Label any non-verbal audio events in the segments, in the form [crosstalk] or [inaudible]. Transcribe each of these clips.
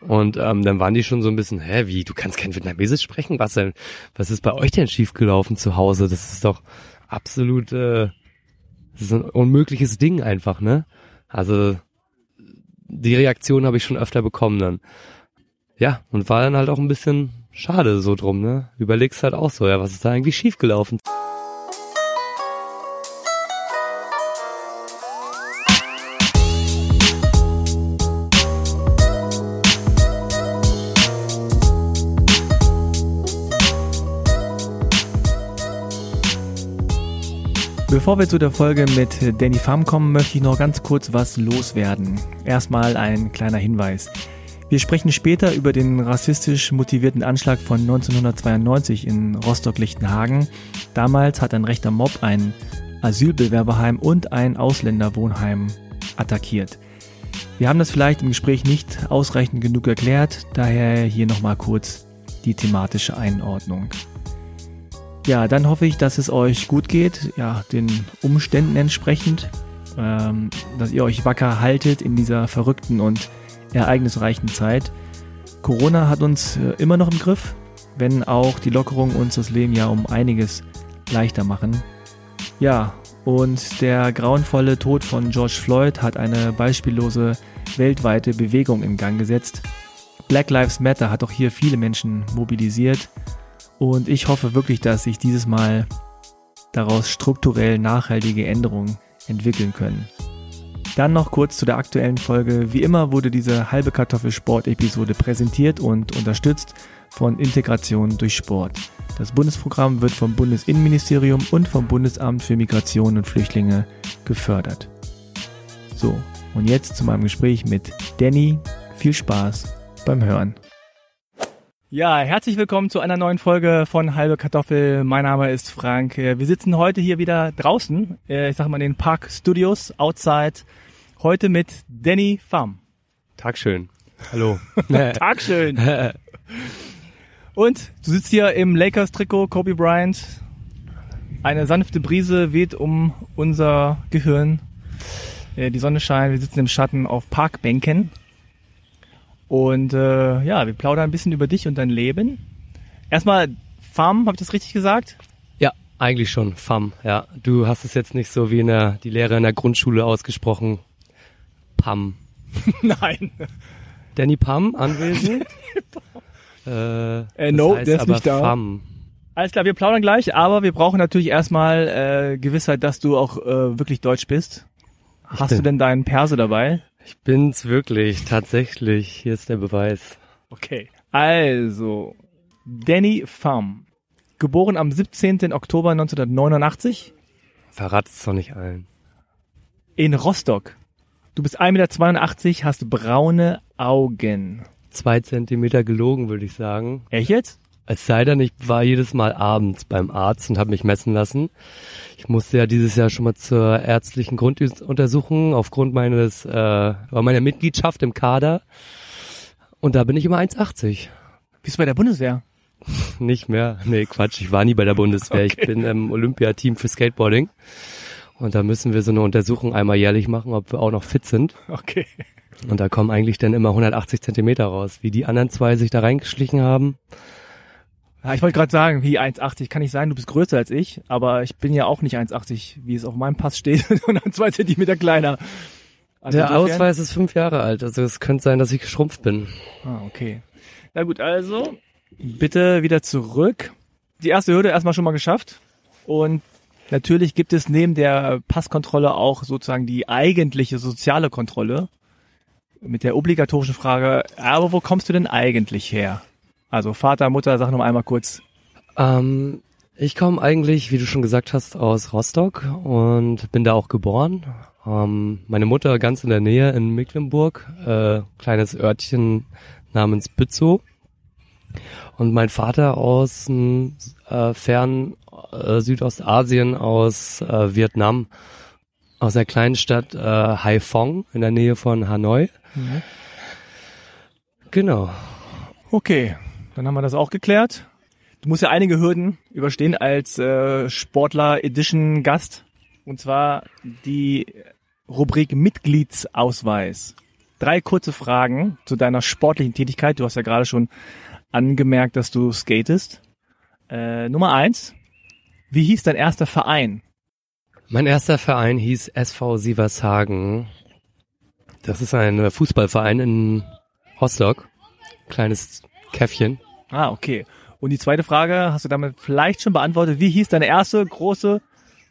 Und ähm, dann waren die schon so ein bisschen, hä, wie, du kannst kein Vietnamesisch sprechen? Was denn? Was ist bei euch denn schiefgelaufen zu Hause? Das ist doch absolut, äh, das ist ein unmögliches Ding einfach, ne? Also die Reaktion habe ich schon öfter bekommen dann. Ja, und war dann halt auch ein bisschen schade so drum, ne? Überlegst halt auch so, ja, was ist da eigentlich schiefgelaufen? Bevor wir zu der Folge mit Danny Pham kommen, möchte ich noch ganz kurz was loswerden. Erstmal ein kleiner Hinweis. Wir sprechen später über den rassistisch motivierten Anschlag von 1992 in Rostock-Lichtenhagen. Damals hat ein rechter Mob ein Asylbewerberheim und ein Ausländerwohnheim attackiert. Wir haben das vielleicht im Gespräch nicht ausreichend genug erklärt, daher hier nochmal kurz die thematische Einordnung. Ja, dann hoffe ich, dass es euch gut geht, ja, den Umständen entsprechend, ähm, dass ihr euch wacker haltet in dieser verrückten und ereignisreichen Zeit. Corona hat uns äh, immer noch im Griff, wenn auch die Lockerungen uns das Leben ja um einiges leichter machen. Ja, und der grauenvolle Tod von George Floyd hat eine beispiellose weltweite Bewegung in Gang gesetzt. Black Lives Matter hat auch hier viele Menschen mobilisiert und ich hoffe wirklich, dass sich dieses Mal daraus strukturell nachhaltige Änderungen entwickeln können. Dann noch kurz zu der aktuellen Folge. Wie immer wurde diese halbe Kartoffelsport-Episode präsentiert und unterstützt von Integration durch Sport. Das Bundesprogramm wird vom Bundesinnenministerium und vom Bundesamt für Migration und Flüchtlinge gefördert. So, und jetzt zu meinem Gespräch mit Danny. Viel Spaß beim Hören. Ja, herzlich willkommen zu einer neuen Folge von Halbe Kartoffel. Mein Name ist Frank. Wir sitzen heute hier wieder draußen, äh, ich sag mal in den Park Studios, outside. Heute mit Danny Pham. Tagschön. Hallo. [laughs] Tagschön. [laughs] Und du sitzt hier im Lakers-Trikot, Kobe Bryant. Eine sanfte Brise weht um unser Gehirn. Äh, die Sonne scheint, wir sitzen im Schatten auf Parkbänken. Und äh, ja, wir plaudern ein bisschen über dich und dein Leben. Erstmal Farm, habe ich das richtig gesagt? Ja, eigentlich schon, Fam, ja. Du hast es jetzt nicht so wie in der, die Lehrer in der Grundschule ausgesprochen. Pam. [laughs] Nein. Danny Pam anwesend? [laughs] äh, äh, no, der ist nicht da. Fam. Alles klar, wir plaudern gleich, aber wir brauchen natürlich erstmal äh, Gewissheit, dass du auch äh, wirklich Deutsch bist. Hast du denn deinen Perso dabei? Ich bin's wirklich, tatsächlich. Hier ist der Beweis. Okay. Also, Danny Pham. Geboren am 17. Oktober 1989. Verrat es doch nicht allen. In Rostock. Du bist 1,82 Meter, hast braune Augen. Zwei Zentimeter gelogen, würde ich sagen. Echt jetzt? Es sei denn, ich war jedes Mal abends beim Arzt und habe mich messen lassen. Ich musste ja dieses Jahr schon mal zur ärztlichen Grunduntersuchung aufgrund meines äh, meiner Mitgliedschaft im Kader. Und da bin ich immer 1,80. Bist du bei der Bundeswehr? [laughs] Nicht mehr. Nee, Quatsch, ich war nie bei der Bundeswehr. Okay. Ich bin im Olympiateam für Skateboarding. Und da müssen wir so eine Untersuchung einmal jährlich machen, ob wir auch noch fit sind. Okay. Und da kommen eigentlich dann immer 180 Zentimeter raus. Wie die anderen zwei sich da reingeschlichen haben, ja, ich wollte gerade sagen, wie 1,80 kann nicht sein, du bist größer als ich, aber ich bin ja auch nicht 1,80, wie es auf meinem Pass steht, [laughs] sondern zwei Zentimeter kleiner. Also Der Ausweis ist fünf Jahre alt, also es könnte sein, dass ich geschrumpft bin. Ah, okay. Na gut, also bitte wieder zurück. Die erste Hürde erstmal schon mal geschafft. Und natürlich gibt es neben der Passkontrolle auch sozusagen die eigentliche soziale Kontrolle mit der obligatorischen Frage, aber wo kommst du denn eigentlich her? Also Vater, Mutter, sag noch einmal kurz. Ähm, ich komme eigentlich, wie du schon gesagt hast, aus Rostock und bin da auch geboren. Ähm, meine Mutter ganz in der Nähe in Mecklenburg, äh, kleines Örtchen namens Bützow. Und mein Vater aus äh, fern äh, Südostasien, aus äh, Vietnam, aus der kleinen Stadt äh, Haiphong in der Nähe von Hanoi. Mhm. Genau. Okay, dann haben wir das auch geklärt. Du musst ja einige Hürden überstehen als äh, Sportler Edition Gast. Und zwar die Rubrik Mitgliedsausweis. drei kurze Fragen zu deiner sportlichen Tätigkeit. Du hast ja gerade schon angemerkt, dass du skatest. Äh, Nummer eins. Wie hieß dein erster Verein? Mein erster Verein hieß SV Sievershagen. Das ist ein Fußballverein in Rostock. Kleines Käffchen. Ah, okay. Und die zweite Frage hast du damit vielleicht schon beantwortet. Wie hieß deine erste große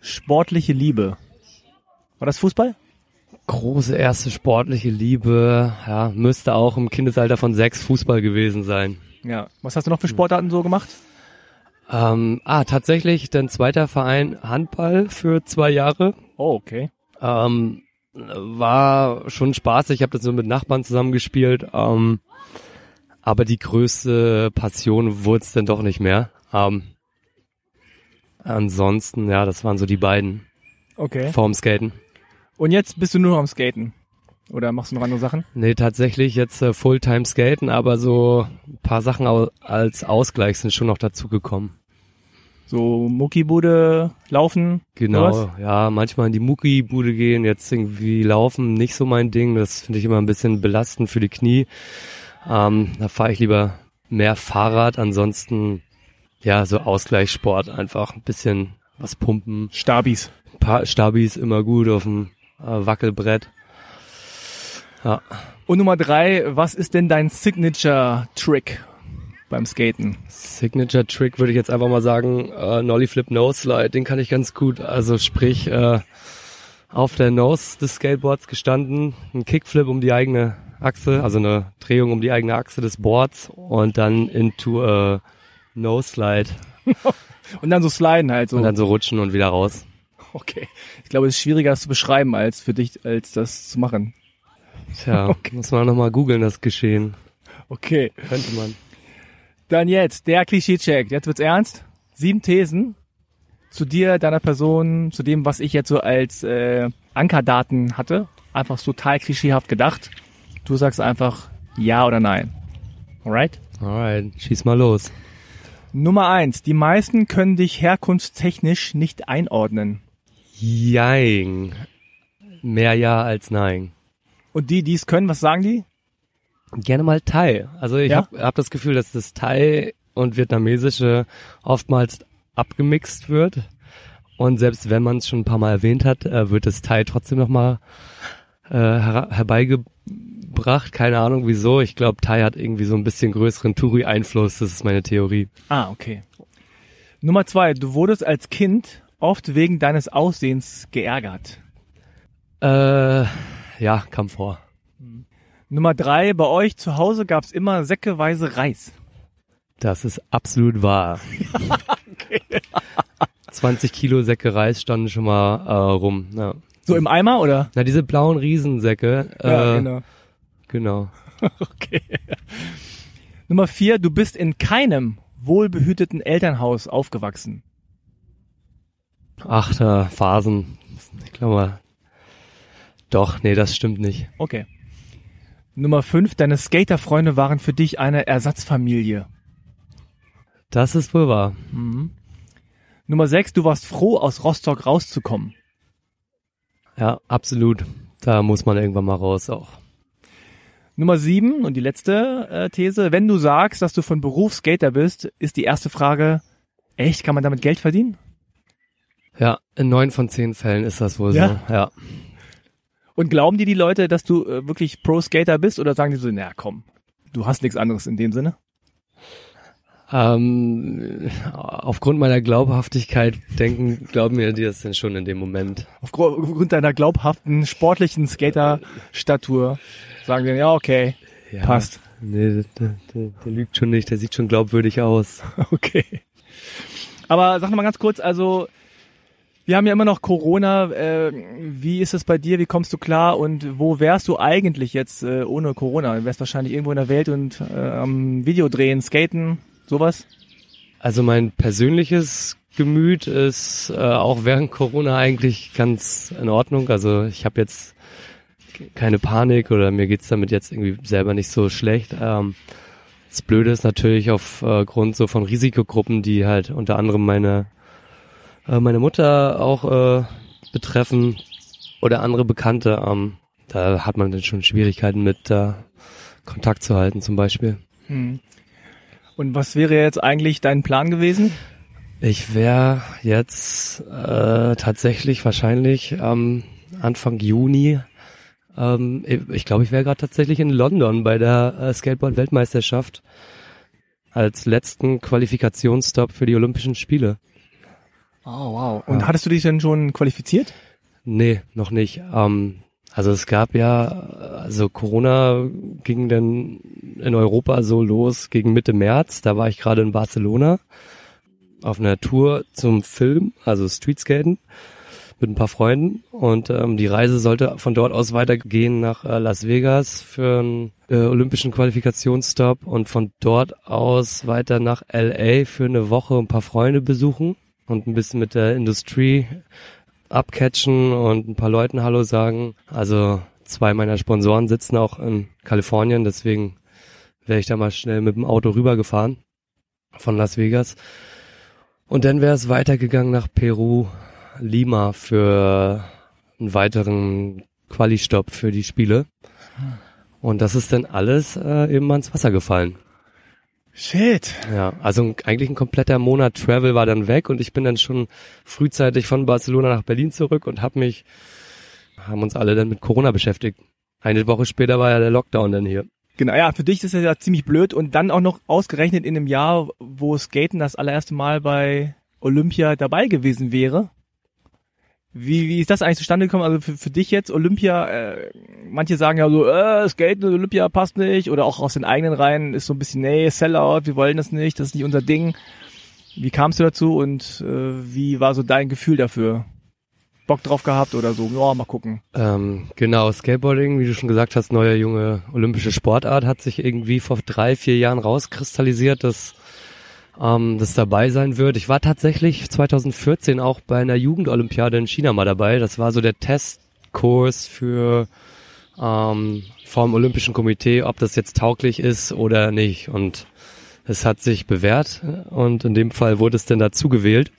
sportliche Liebe? War das Fußball? Große erste sportliche Liebe, ja, müsste auch im Kindesalter von sechs Fußball gewesen sein. Ja. Was hast du noch für Sportarten so gemacht? Ähm, ah, tatsächlich, dein zweiter Verein Handball für zwei Jahre. Oh, okay. Ähm, war schon spaßig. Ich habe das so mit Nachbarn zusammengespielt. Ähm, aber die größte Passion wurde es dann doch nicht mehr. Ähm, ansonsten, ja, das waren so die beiden. Okay. Vorm Skaten. Und jetzt bist du nur noch am Skaten? Oder machst du noch andere Sachen? Nee, tatsächlich jetzt äh, Fulltime Skaten, aber so ein paar Sachen au als Ausgleich sind schon noch dazu gekommen. So Muckibude laufen? Genau, ja, manchmal in die Muckibude gehen, jetzt irgendwie laufen, nicht so mein Ding. Das finde ich immer ein bisschen belastend für die Knie. Ähm, da fahre ich lieber mehr Fahrrad, ansonsten ja, so Ausgleichssport, einfach ein bisschen was pumpen. Stabis. Ein paar Stabis immer gut auf dem äh, Wackelbrett. Ja. Und Nummer drei, was ist denn dein Signature-Trick beim Skaten? Signature Trick würde ich jetzt einfach mal sagen, äh, Nollie Flip Nose Slide, den kann ich ganz gut. Also sprich, äh, auf der Nose des Skateboards gestanden, ein Kickflip um die eigene Achse, also eine Drehung um die eigene Achse des Boards und dann into a Nose Slide [laughs] Und dann so sliden halt so. und dann so rutschen und wieder raus. okay. Ich glaube, es ist schwieriger, das zu beschreiben, als für dich, als das zu machen. Tja, [laughs] Okay. muss man nochmal googeln, das Geschehen. Okay. Könnte man. Dann jetzt, der Klischee-Check. Jetzt wird's ernst. Sieben Thesen zu dir, deiner Person, zu dem, was ich jetzt so als äh, Ankerdaten hatte. Einfach total klischeehaft gedacht. Du sagst einfach ja oder nein. Alright? Alright, schieß mal los. Nummer eins. Die meisten können dich herkunftstechnisch nicht einordnen. Jein. Mehr ja als nein. Und die, die es können, was sagen die? Gerne mal Thai. Also ich Ja? habe hab das Gefühl, dass das Thai und Vietnamesische oftmals abgemixt wird. Und selbst wenn man es schon ein paar Mal erwähnt hat, äh, wird das Thai trotzdem nochmal äh, her herbeigebracht. Keine Ahnung wieso. Ich glaube, Thai hat irgendwie so ein bisschen größeren Touri-Einfluss. Das ist meine Theorie. Ah, okay. Nummer zwei. Du wurdest als Kind oft wegen deines Aussehens geärgert. Äh, ja, kam vor. Nummer drei. Bei euch zu Hause gab's immer säckeweise Reis. Das ist absolut wahr. [laughs] 20 Kilo Säcke Reis standen schon mal äh, rum. Ja. So im Eimer oder? Na, diese blauen Riesensäcke. Ja, äh, genau. Genau. [laughs] Okay. Nummer vier, du bist in keinem wohlbehüteten Elternhaus aufgewachsen. Ach, da Phasen. Ich glaube mal. Doch, nee, das stimmt nicht. Okay. Nummer fünf, deine Skaterfreunde waren für dich eine Ersatzfamilie. Das ist wohl wahr. Nummer sechs, du warst froh, aus Rostock rauszukommen. Ja, absolut. Da muss man irgendwann mal raus auch. Nummer sieben und die letzte äh, These, wenn du sagst, dass du von Beruf Skater bist, ist die erste Frage, echt, kann man damit Geld verdienen? Ja, in neun von zehn Fällen ist das wohl Ja? so. Ja. Und glauben dir die Leute, dass du äh, wirklich Pro-Skater bist oder sagen die so, na komm, du hast nichts anderes in dem Sinne? Ähm, aufgrund meiner Glaubhaftigkeit denken, glauben mir die das denn schon in dem Moment. Aufgr- Aufgrund deiner glaubhaften sportlichen Skater-Statur sagen die, ja, okay, Ja, passt. Nee, der, der, der lügt schon nicht, der sieht schon glaubwürdig aus. [laughs] Okay. Aber sag noch mal ganz kurz, also wir haben ja immer noch Corona. Äh, wie ist es bei dir? Wie kommst du klar? Und wo wärst du eigentlich jetzt äh, ohne Corona? Du wärst wahrscheinlich irgendwo in der Welt und äh, am Video drehen, skaten, sowas? Also mein persönliches Gemüt ist äh, auch während Corona eigentlich ganz in Ordnung. Also ich habe jetzt keine Panik oder mir geht's damit jetzt irgendwie selber nicht so schlecht. Ähm, das Blöde ist natürlich aufgrund so von Risikogruppen, die halt unter anderem meine äh, meine Mutter auch äh, betreffen oder andere Bekannte. Ähm, da hat man dann schon Schwierigkeiten mit äh, Kontakt zu halten zum Beispiel. Hm. Und was wäre jetzt eigentlich dein Plan gewesen? Ich wäre jetzt äh, tatsächlich wahrscheinlich ähm, Anfang Juni. Ähm, ich glaube, ich wäre gerade tatsächlich in London bei der äh, Skateboard-Weltmeisterschaft als letzten Qualifikationsstop für die Olympischen Spiele. Oh, wow. Und ja. hattest du dich denn schon qualifiziert? Nee, noch nicht. Ähm, also es gab ja, also Corona ging dann in Europa so los gegen Mitte März. Da war ich gerade in Barcelona auf einer Tour zum Film, also Streetskaten mit ein paar Freunden und ähm, die Reise sollte von dort aus weitergehen nach äh, Las Vegas für einen äh, olympischen Qualifikationsstop und von dort aus weiter nach LA für eine Woche ein paar Freunde besuchen und ein bisschen mit der Industrie abcatchen und ein paar Leuten Hallo sagen. Also zwei meiner Sponsoren sitzen auch in Kalifornien, deswegen wäre ich da mal schnell mit dem Auto rübergefahren von Las Vegas. Und dann wäre es weitergegangen nach Peru, Lima für einen weiteren Quali-Stopp für die Spiele. Und das ist dann alles äh, eben ans Wasser gefallen. Shit. Ja, also eigentlich ein kompletter Monat Travel war dann weg und ich bin dann schon frühzeitig von Barcelona nach Berlin zurück und hab mich, haben uns alle dann mit Corona beschäftigt. Eine Woche später war ja der Lockdown dann hier. Genau, ja, für dich ist das ja ziemlich blöd und dann auch noch ausgerechnet in einem Jahr, wo Skaten das allererste Mal bei Olympia dabei gewesen wäre. Wie, wie ist das eigentlich zustande gekommen? Also für, für dich jetzt Olympia, äh, manche sagen ja so, äh, Skaten Olympia passt nicht oder auch aus den eigenen Reihen ist so ein bisschen, nee, Sellout, wir wollen das nicht, das ist nicht unser Ding. Wie kamst du dazu und äh, wie war so dein Gefühl dafür? Bock drauf gehabt oder so? Ja, mal gucken. Ähm, genau, Skateboarding, wie du schon gesagt hast, neue junge olympische Sportart, hat sich irgendwie vor drei, vier Jahren rauskristallisiert, dass ähm, das dabei sein wird. Ich war tatsächlich 2014 auch bei einer Jugendolympiade in China mal dabei. Das war so der Testkurs für ähm, vom Olympischen Komitee, ob das jetzt tauglich ist oder nicht. Und es hat sich bewährt und in dem Fall wurde es dann dazu gewählt.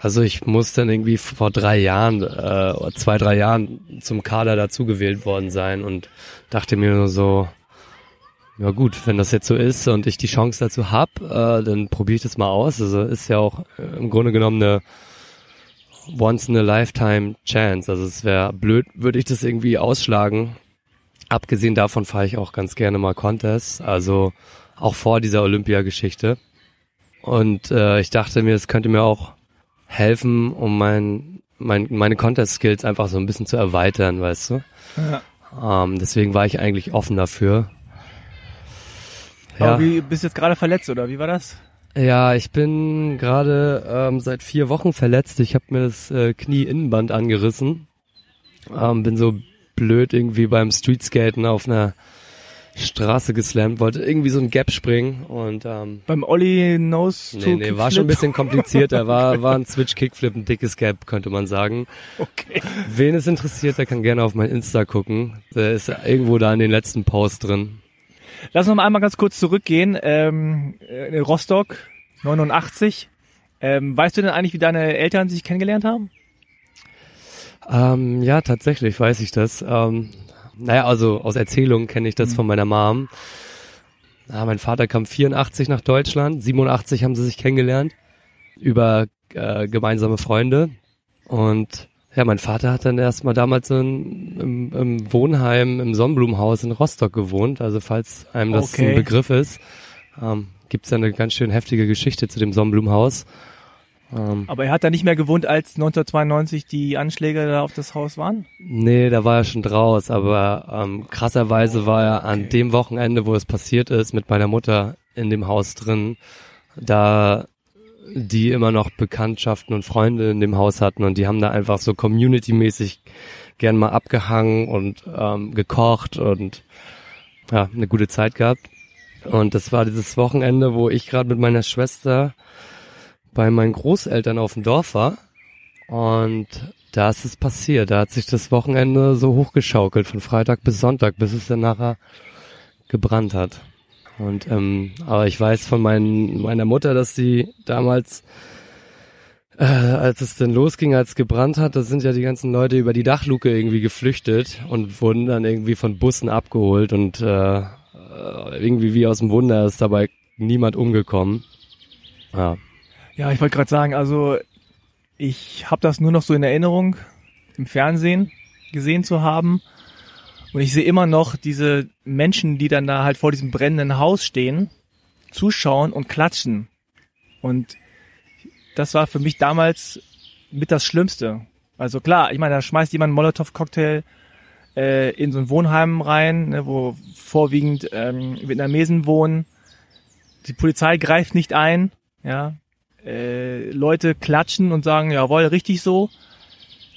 Also ich muss dann irgendwie vor drei Jahren, äh, zwei, drei Jahren zum Kader dazugewählt worden sein und dachte mir nur so, ja gut, wenn das jetzt so ist und ich die Chance dazu hab, äh, dann probiere ich das mal aus. Also ist ja auch äh, im Grunde genommen eine once in a lifetime chance. Also es wäre blöd, würde ich das irgendwie ausschlagen. Abgesehen davon fahre ich auch ganz gerne mal Contests, also auch vor dieser Olympiageschichte. Und äh, ich dachte mir, es könnte mir auch helfen, um mein, mein, meine Contest-Skills einfach so ein bisschen zu erweitern, weißt du? Ja. Ähm, deswegen war ich eigentlich offen dafür. Ja. Aber wie bist du jetzt gerade verletzt oder wie war das? Ja, ich bin gerade ähm, seit vier Wochen verletzt. Ich habe mir das äh, Knie-Innenband angerissen. Ähm, bin so blöd irgendwie beim Streetskaten auf einer Straße geslammt, wollte irgendwie so ein Gap springen und ähm, beim Ollie Nose Nee, nee, war schon ein bisschen komplizierter, war war ein Switch Kickflip, ein dickes Gap, könnte man sagen. Okay. Wen es interessiert, der kann gerne auf mein Insta gucken. Der ist irgendwo da in den letzten Post drin. Lass uns mal einmal ganz kurz zurückgehen. Ähm, in Rostock 89. Ähm, weißt du denn eigentlich, wie deine Eltern sich kennengelernt haben? Ähm, ja, tatsächlich weiß ich das. Ähm, naja, also aus Erzählungen kenne ich das mhm. von meiner Mom. Ja, mein Vater kam 84 nach Deutschland, 87 haben sie sich kennengelernt über äh, gemeinsame Freunde und ja, mein Vater hat dann erstmal damals in, im, im Wohnheim im Sonnenblumenhaus in Rostock gewohnt. Also falls einem das okay. ein Begriff ist, ähm, gibt es eine ganz schön heftige Geschichte zu dem Sonnenblumenhaus. Ähm, Aber er hat da nicht mehr gewohnt, als 1992 die Anschläge da auf das Haus waren? Nee, da war er schon draus. Aber ähm, krasserweise war er an okay. dem Wochenende, wo es passiert ist, mit meiner Mutter in dem Haus drin. Da die immer noch Bekanntschaften und Freunde in dem Haus hatten und die haben da einfach so community-mäßig gern mal abgehangen und ähm, gekocht und ja, eine gute Zeit gehabt. Und das war dieses Wochenende, wo ich gerade mit meiner Schwester bei meinen Großeltern auf dem Dorf war. Und da ist es passiert. Da hat sich das Wochenende so hochgeschaukelt von Freitag bis Sonntag, bis es dann nachher gebrannt hat. Und ähm, aber ich weiß von mein, meiner Mutter, dass sie damals äh, als es denn losging, als es gebrannt hat, da sind ja die ganzen Leute über die Dachluke irgendwie geflüchtet und wurden dann irgendwie von Bussen abgeholt und äh, irgendwie wie aus dem Wunder ist dabei niemand umgekommen. Ja. Ja, ich wollte gerade sagen, also ich habe das nur noch so in Erinnerung im Fernsehen gesehen zu haben. Und ich sehe immer noch diese Menschen, die dann da halt vor diesem brennenden Haus stehen, zuschauen und klatschen. Und das war für mich damals mit das Schlimmste. Also klar, ich meine, da schmeißt jemand einen Molotow-Cocktail äh, in so ein Wohnheim rein, ne, wo vorwiegend ähm, Vietnamesen wohnen. Die Polizei greift nicht ein, ja. Äh, Leute klatschen und sagen, jawohl, richtig so.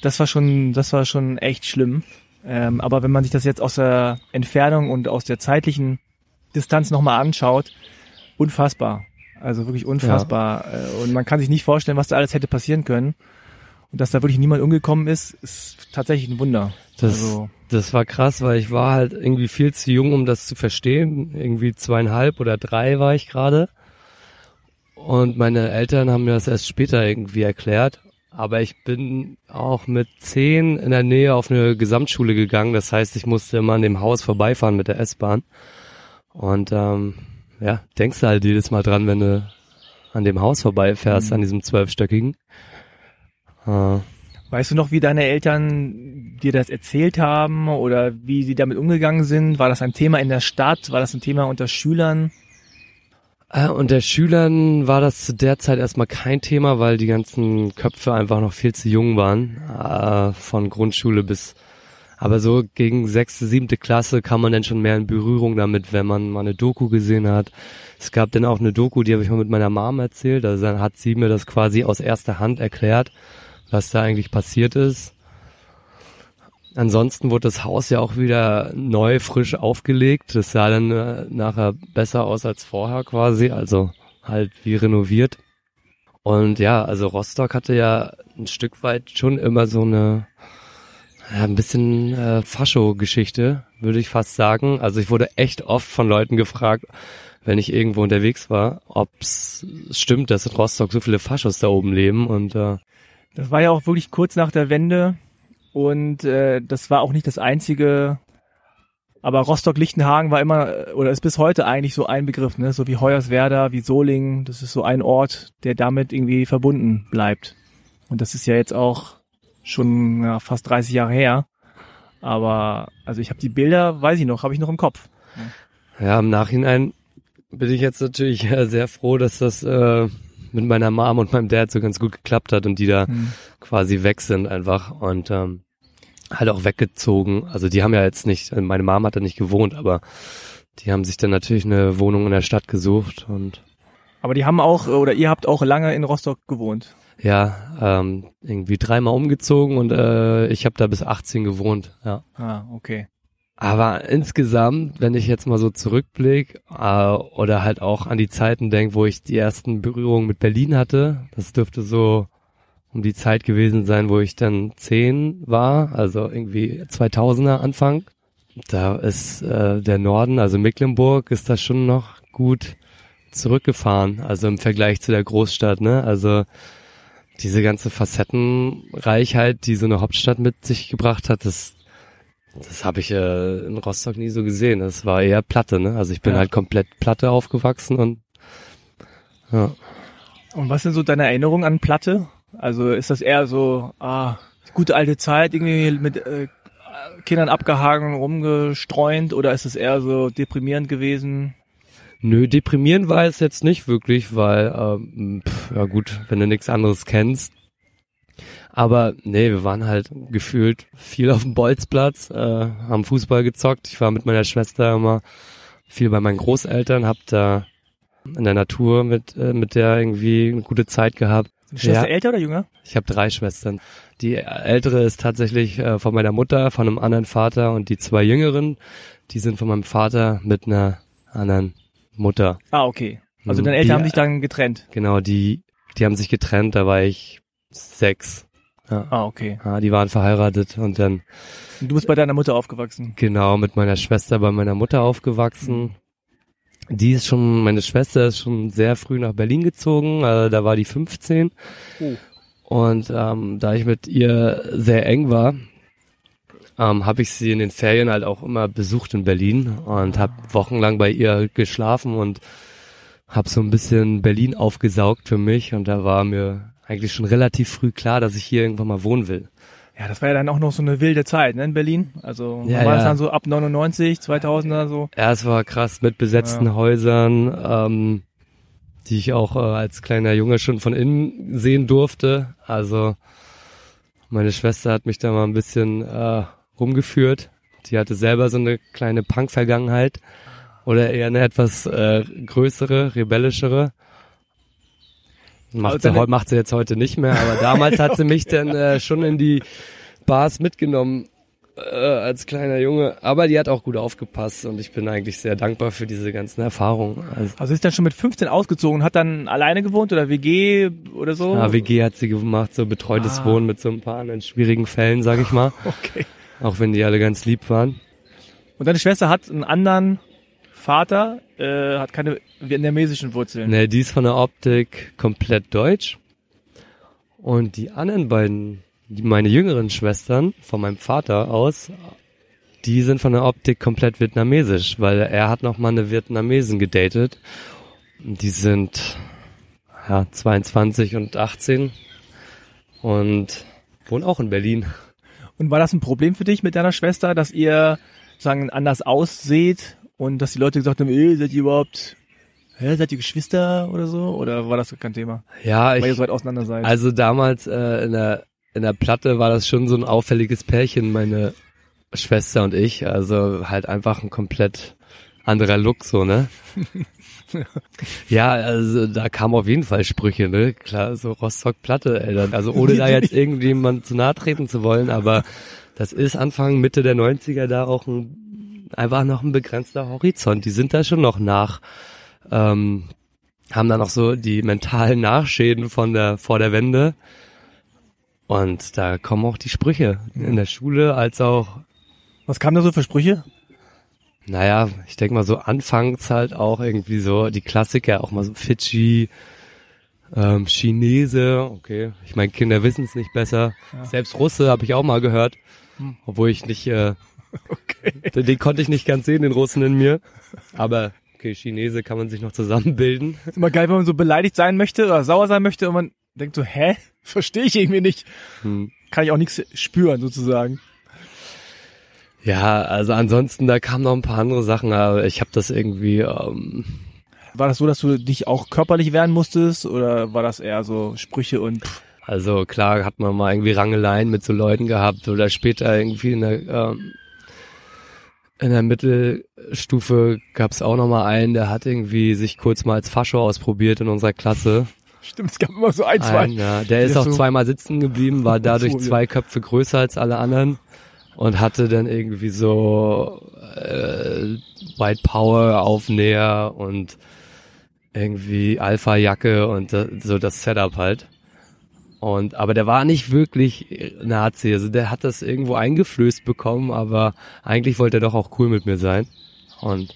Das war schon, das war schon echt schlimm. Ähm, aber wenn man sich das jetzt aus der Entfernung und aus der zeitlichen Distanz nochmal anschaut, unfassbar. Also wirklich unfassbar. Ja. Äh, und man kann sich nicht vorstellen, was da alles hätte passieren können. Und dass da wirklich niemand umgekommen ist, ist tatsächlich ein Wunder. Das, also, das war krass, weil ich war halt irgendwie viel zu jung, um das zu verstehen. Irgendwie zweieinhalb oder drei war ich gerade. Und meine Eltern haben mir das erst später irgendwie erklärt. Aber ich bin auch mit zehn in der Nähe auf eine Gesamtschule gegangen. Das heißt, ich musste immer an dem Haus vorbeifahren mit der S-Bahn. Und ähm, ja, denkst du halt jedes Mal dran, wenn du an dem Haus vorbeifährst, mhm. an diesem zwölfstöckigen. Äh, weißt du noch, wie deine Eltern dir das erzählt haben oder wie sie damit umgegangen sind? War das ein Thema in der Stadt? War das ein Thema unter Schülern? Äh, unter Schülern war das zu der Zeit erstmal kein Thema, weil die ganzen Köpfe einfach noch viel zu jung waren, äh, von Grundschule bis aber so gegen sechste, siebte Klasse kam man dann schon mehr in Berührung damit, wenn man mal eine Doku gesehen hat. Es gab dann auch eine Doku, die habe ich mal mit meiner Mom erzählt. Also dann hat sie mir das quasi aus erster Hand erklärt, was da eigentlich passiert ist. Ansonsten wurde das Haus ja auch wieder neu, frisch aufgelegt. Das sah dann äh, nachher besser aus als vorher quasi, also halt wie renoviert. Und ja, also Rostock hatte ja ein Stück weit schon immer so eine ja, ein bisschen äh, Fascho-Geschichte, würde ich fast sagen. Also ich wurde echt oft von Leuten gefragt, wenn ich irgendwo unterwegs war, ob es stimmt, dass in Rostock so viele Faschos da oben leben. Und äh, das war ja auch wirklich kurz nach der Wende und äh, das war auch nicht das einzige. Aber Rostock-Lichtenhagen war immer oder ist bis heute eigentlich so ein Begriff, ne? So wie Hoyerswerda, wie Solingen. Das ist so ein Ort, der damit irgendwie verbunden bleibt. Und das ist ja jetzt auch schon ja, fast 30 Jahre her. Aber also ich habe die Bilder, weiß ich noch, habe ich noch im Kopf. Ja, im Nachhinein bin ich jetzt natürlich sehr froh, dass das äh, mit meiner Mom und meinem Dad so ganz gut geklappt hat und die da hm. quasi weg sind einfach und ähm, halt auch weggezogen. Also die haben ja jetzt nicht, also meine Mom hat da nicht gewohnt, aber die haben sich dann natürlich eine Wohnung in der Stadt gesucht und aber die haben auch, oder ihr habt auch lange in Rostock gewohnt ja, ähm, irgendwie dreimal umgezogen und äh, ich habe da bis 18 gewohnt, ja. Ah, okay. Aber insgesamt, wenn ich jetzt mal so zurückblick äh, oder halt auch an die Zeiten denke, wo ich die ersten Berührungen mit Berlin hatte, das dürfte so um die Zeit gewesen sein, wo ich dann zehn war, also irgendwie 2000er Anfang. Da ist äh, der Norden, also Mecklenburg, ist da schon noch gut zurückgefahren, also im Vergleich zu der Großstadt, ne? Also diese ganze Facettenreichheit, die so eine Hauptstadt mit sich gebracht hat, das, das habe ich äh, in Rostock nie so gesehen. Das war eher Platte, ne? Also ich bin ja. halt komplett Platte aufgewachsen und ja. Und was sind so deine Erinnerungen an Platte? Also ist das eher so, ah, gute alte Zeit, irgendwie mit äh, Kindern abgehangen, rumgestreunt oder ist es eher so deprimierend gewesen? Nö, deprimierend war es jetzt nicht wirklich, weil, ähm, pff, ja gut, wenn du nichts anderes kennst. Aber nee, wir waren halt gefühlt viel auf dem Bolzplatz, äh, haben Fußball gezockt. Ich war mit meiner Schwester immer viel bei meinen Großeltern, hab da in der Natur mit, äh, mit der irgendwie eine gute Zeit gehabt. Schwester ja. älter oder jünger? Ich habe drei Schwestern. Die ältere ist tatsächlich äh, von meiner Mutter, von einem anderen Vater und die zwei jüngeren, die sind von meinem Vater mit einer anderen Mutter. Ah, okay. Also deine Eltern die, haben sich dann getrennt. Genau, die, die haben sich getrennt, da war ich sechs. Ja. Ah, okay. Ja, die waren verheiratet und dann. Und du bist bei deiner Mutter aufgewachsen? Genau, mit meiner Schwester bei meiner Mutter aufgewachsen. Die ist schon, meine Schwester ist schon sehr früh nach Berlin gezogen, also da war die 15. Oh. Und ähm, da ich mit ihr sehr eng war, ähm, habe ich sie in den Ferien halt auch immer besucht in Berlin und habe wochenlang bei ihr geschlafen und habe so ein bisschen Berlin aufgesaugt für mich und da war mir eigentlich schon relativ früh klar, dass ich hier irgendwann mal wohnen will. Ja, das war ja dann auch noch so eine wilde Zeit ne, in Berlin. Also Ja, war es ja. dann so ab 99, 2000er so. Ja, es war krass mit besetzten Ja. Häusern, ähm, die ich auch äh, als kleiner Junge schon von innen sehen durfte. Also meine Schwester hat mich da mal ein bisschen äh, rumgeführt. Die hatte selber so eine kleine Punk-Vergangenheit oder eher eine etwas äh, größere, rebellischere. Macht, Also sie, heu- macht sie jetzt heute nicht mehr, aber damals hat sie mich dann äh, schon in die Bars mitgenommen äh, als kleiner Junge. Aber die hat auch gut aufgepasst und ich bin eigentlich sehr dankbar für diese ganzen Erfahrungen. Also, Also ist dann schon mit 15 ausgezogen, hat dann alleine gewohnt oder WG oder so? ja, WG hat sie gemacht, so betreutes Ah. Wohnen mit so ein paar anderen schwierigen Fällen, sag ich mal. [laughs] Okay. Auch wenn die alle ganz lieb waren. Und deine Schwester hat einen anderen Vater, äh, hat keine vietnamesischen Wurzeln. Ne, die ist von der Optik komplett deutsch. Und die anderen beiden, die, meine jüngeren Schwestern von meinem Vater aus, die sind von der Optik komplett vietnamesisch, weil er hat noch mal eine Vietnamesin gedatet. Die sind ja 22 und 18 und wohnen auch in Berlin. Und war das ein Problem für dich mit deiner Schwester, dass ihr sagen anders ausseht und dass die Leute gesagt haben, ey, seid ihr überhaupt, hä, seid ihr Geschwister oder so? Oder war das kein Thema? Ja, Weil ihr ich, so weit auseinander seid. Also damals äh, in der in der Platte war das schon so ein auffälliges Pärchen, meine Schwester und ich. Also halt einfach ein komplett anderer Look so, ne? [laughs] ja, also da kamen auf jeden Fall Sprüche, ne? Klar, so Rostock-Platte, ey. Also ohne da jetzt [laughs] irgendjemand zu nahe treten zu wollen, aber das ist Anfang, Mitte der 90er da auch ein, einfach noch ein begrenzter Horizont. Die sind da schon noch nach, ähm, haben da noch so die mentalen Nachschäden von der, vor der Wende. Und da kommen auch die Sprüche in der Schule als auch Was kam da so für Sprüche? naja, ich denke mal so anfangs halt auch irgendwie so die Klassiker, auch mal so Fidschi, ähm, Chinese, okay. Ich meine, Kinder wissen es nicht besser. Selbst Russe habe ich auch mal gehört, Hm. obwohl ich nicht, äh, [laughs] den, den konnte ich nicht ganz sehen, den Russen in mir. Aber okay, Chinese kann man sich noch zusammenbilden. Ist immer geil, wenn man so beleidigt sein möchte oder sauer sein möchte und man denkt so, hä? [laughs] Verstehe ich irgendwie nicht. Hm. Kann ich auch nichts spüren sozusagen. Ja, also ansonsten, da kamen noch ein paar andere Sachen, aber ich habe das irgendwie, ähm, War das so, dass du dich auch körperlich wehren musstest oder war das eher so Sprüche und Also klar hat man mal irgendwie Rangeleien mit so Leuten gehabt oder später irgendwie in der, ähm, in der Mittelstufe gab es auch noch mal einen, der hat irgendwie sich kurz mal als Fascho ausprobiert in unserer Klasse. stimmt, es gab immer so ein, zwei. Ein, ja, der ist auch so- zweimal sitzen geblieben, war [laughs] dadurch So, ja. zwei Köpfe größer als alle anderen und hatte dann irgendwie so äh, White Power Aufnäher und irgendwie Alpha Jacke und so das Setup halt. Und aber der war nicht wirklich Nazi, also der hat das irgendwo eingeflößt bekommen, aber eigentlich wollte er doch auch cool mit mir sein. Und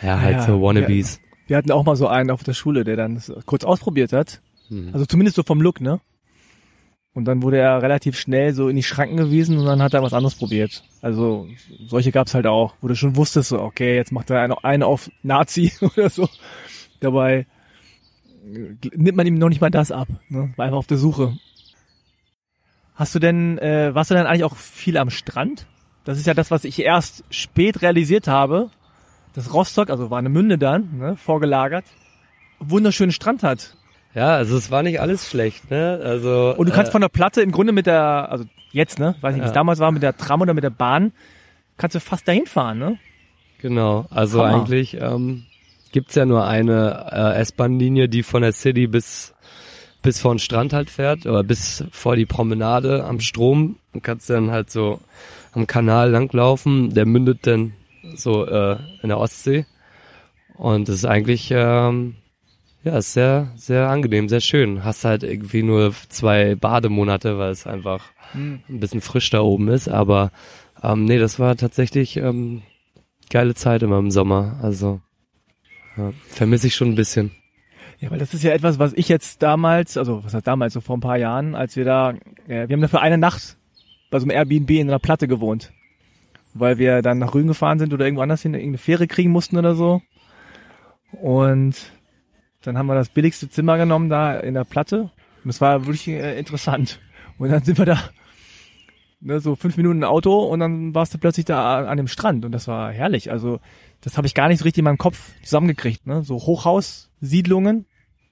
ja, halt Ja, so Wannabes. Wir hatten auch mal so einen auf der Schule, der dann kurz ausprobiert hat. Mhm. Also zumindest so vom Look, ne? Und dann wurde er relativ schnell so in die Schranken gewiesen und dann hat er was anderes probiert. Also solche gab's halt auch, wo du schon wusstest, so, okay, jetzt macht er einen, auf Nazi [laughs] oder so. Dabei äh, nimmt man ihm noch nicht mal das ab. Ne? War einfach auf der Suche. Hast du denn, äh, warst du denn eigentlich auch viel am Strand? Das ist ja das, was ich erst spät realisiert habe, dass Rostock, also Warnemünde dann, ne, vorgelagert, wunderschönen Strand hat. Ja, also es war nicht alles schlecht, ne? Also Und du kannst äh, von der Platte im Grunde mit der, also jetzt, ne, weiß nicht, wie es Ja. damals war, mit der Tram oder mit der Bahn, kannst du fast dahin fahren, ne? Genau, also Hammer. eigentlich ähm, gibt's ja nur eine äh, S-Bahn-Linie, die von der City bis bis vor den Strand halt fährt, oder bis vor die Promenade am Strom. Du kannst dann halt so am Kanal langlaufen, der mündet dann so äh, in der Ostsee. Und das ist eigentlich ähm, ja ist sehr sehr angenehm, sehr schön. Hast halt irgendwie nur zwei Bademonate, weil es einfach ein bisschen frisch da oben ist, aber ähm, nee, das war tatsächlich ähm, geile Zeit immer im Sommer. Also vermisse ich schon ein bisschen. Ja, weil das ist ja etwas, was ich jetzt damals, also was heißt damals, so vor ein paar Jahren, als wir da, äh, wir haben da für eine Nacht bei so einem Airbnb in einer Platte gewohnt. Weil wir dann nach Rügen gefahren sind oder irgendwo anders hin, irgendeine Fähre kriegen mussten oder so. Und dann haben wir das billigste Zimmer genommen da in der Platte. Und es war wirklich äh, interessant. Und dann sind wir da, ne, so fünf Minuten Auto und dann warst du plötzlich da an dem Strand und das war herrlich. Also das habe ich gar nicht so richtig in meinem Kopf zusammengekriegt. Ne? So Hochhaussiedlungen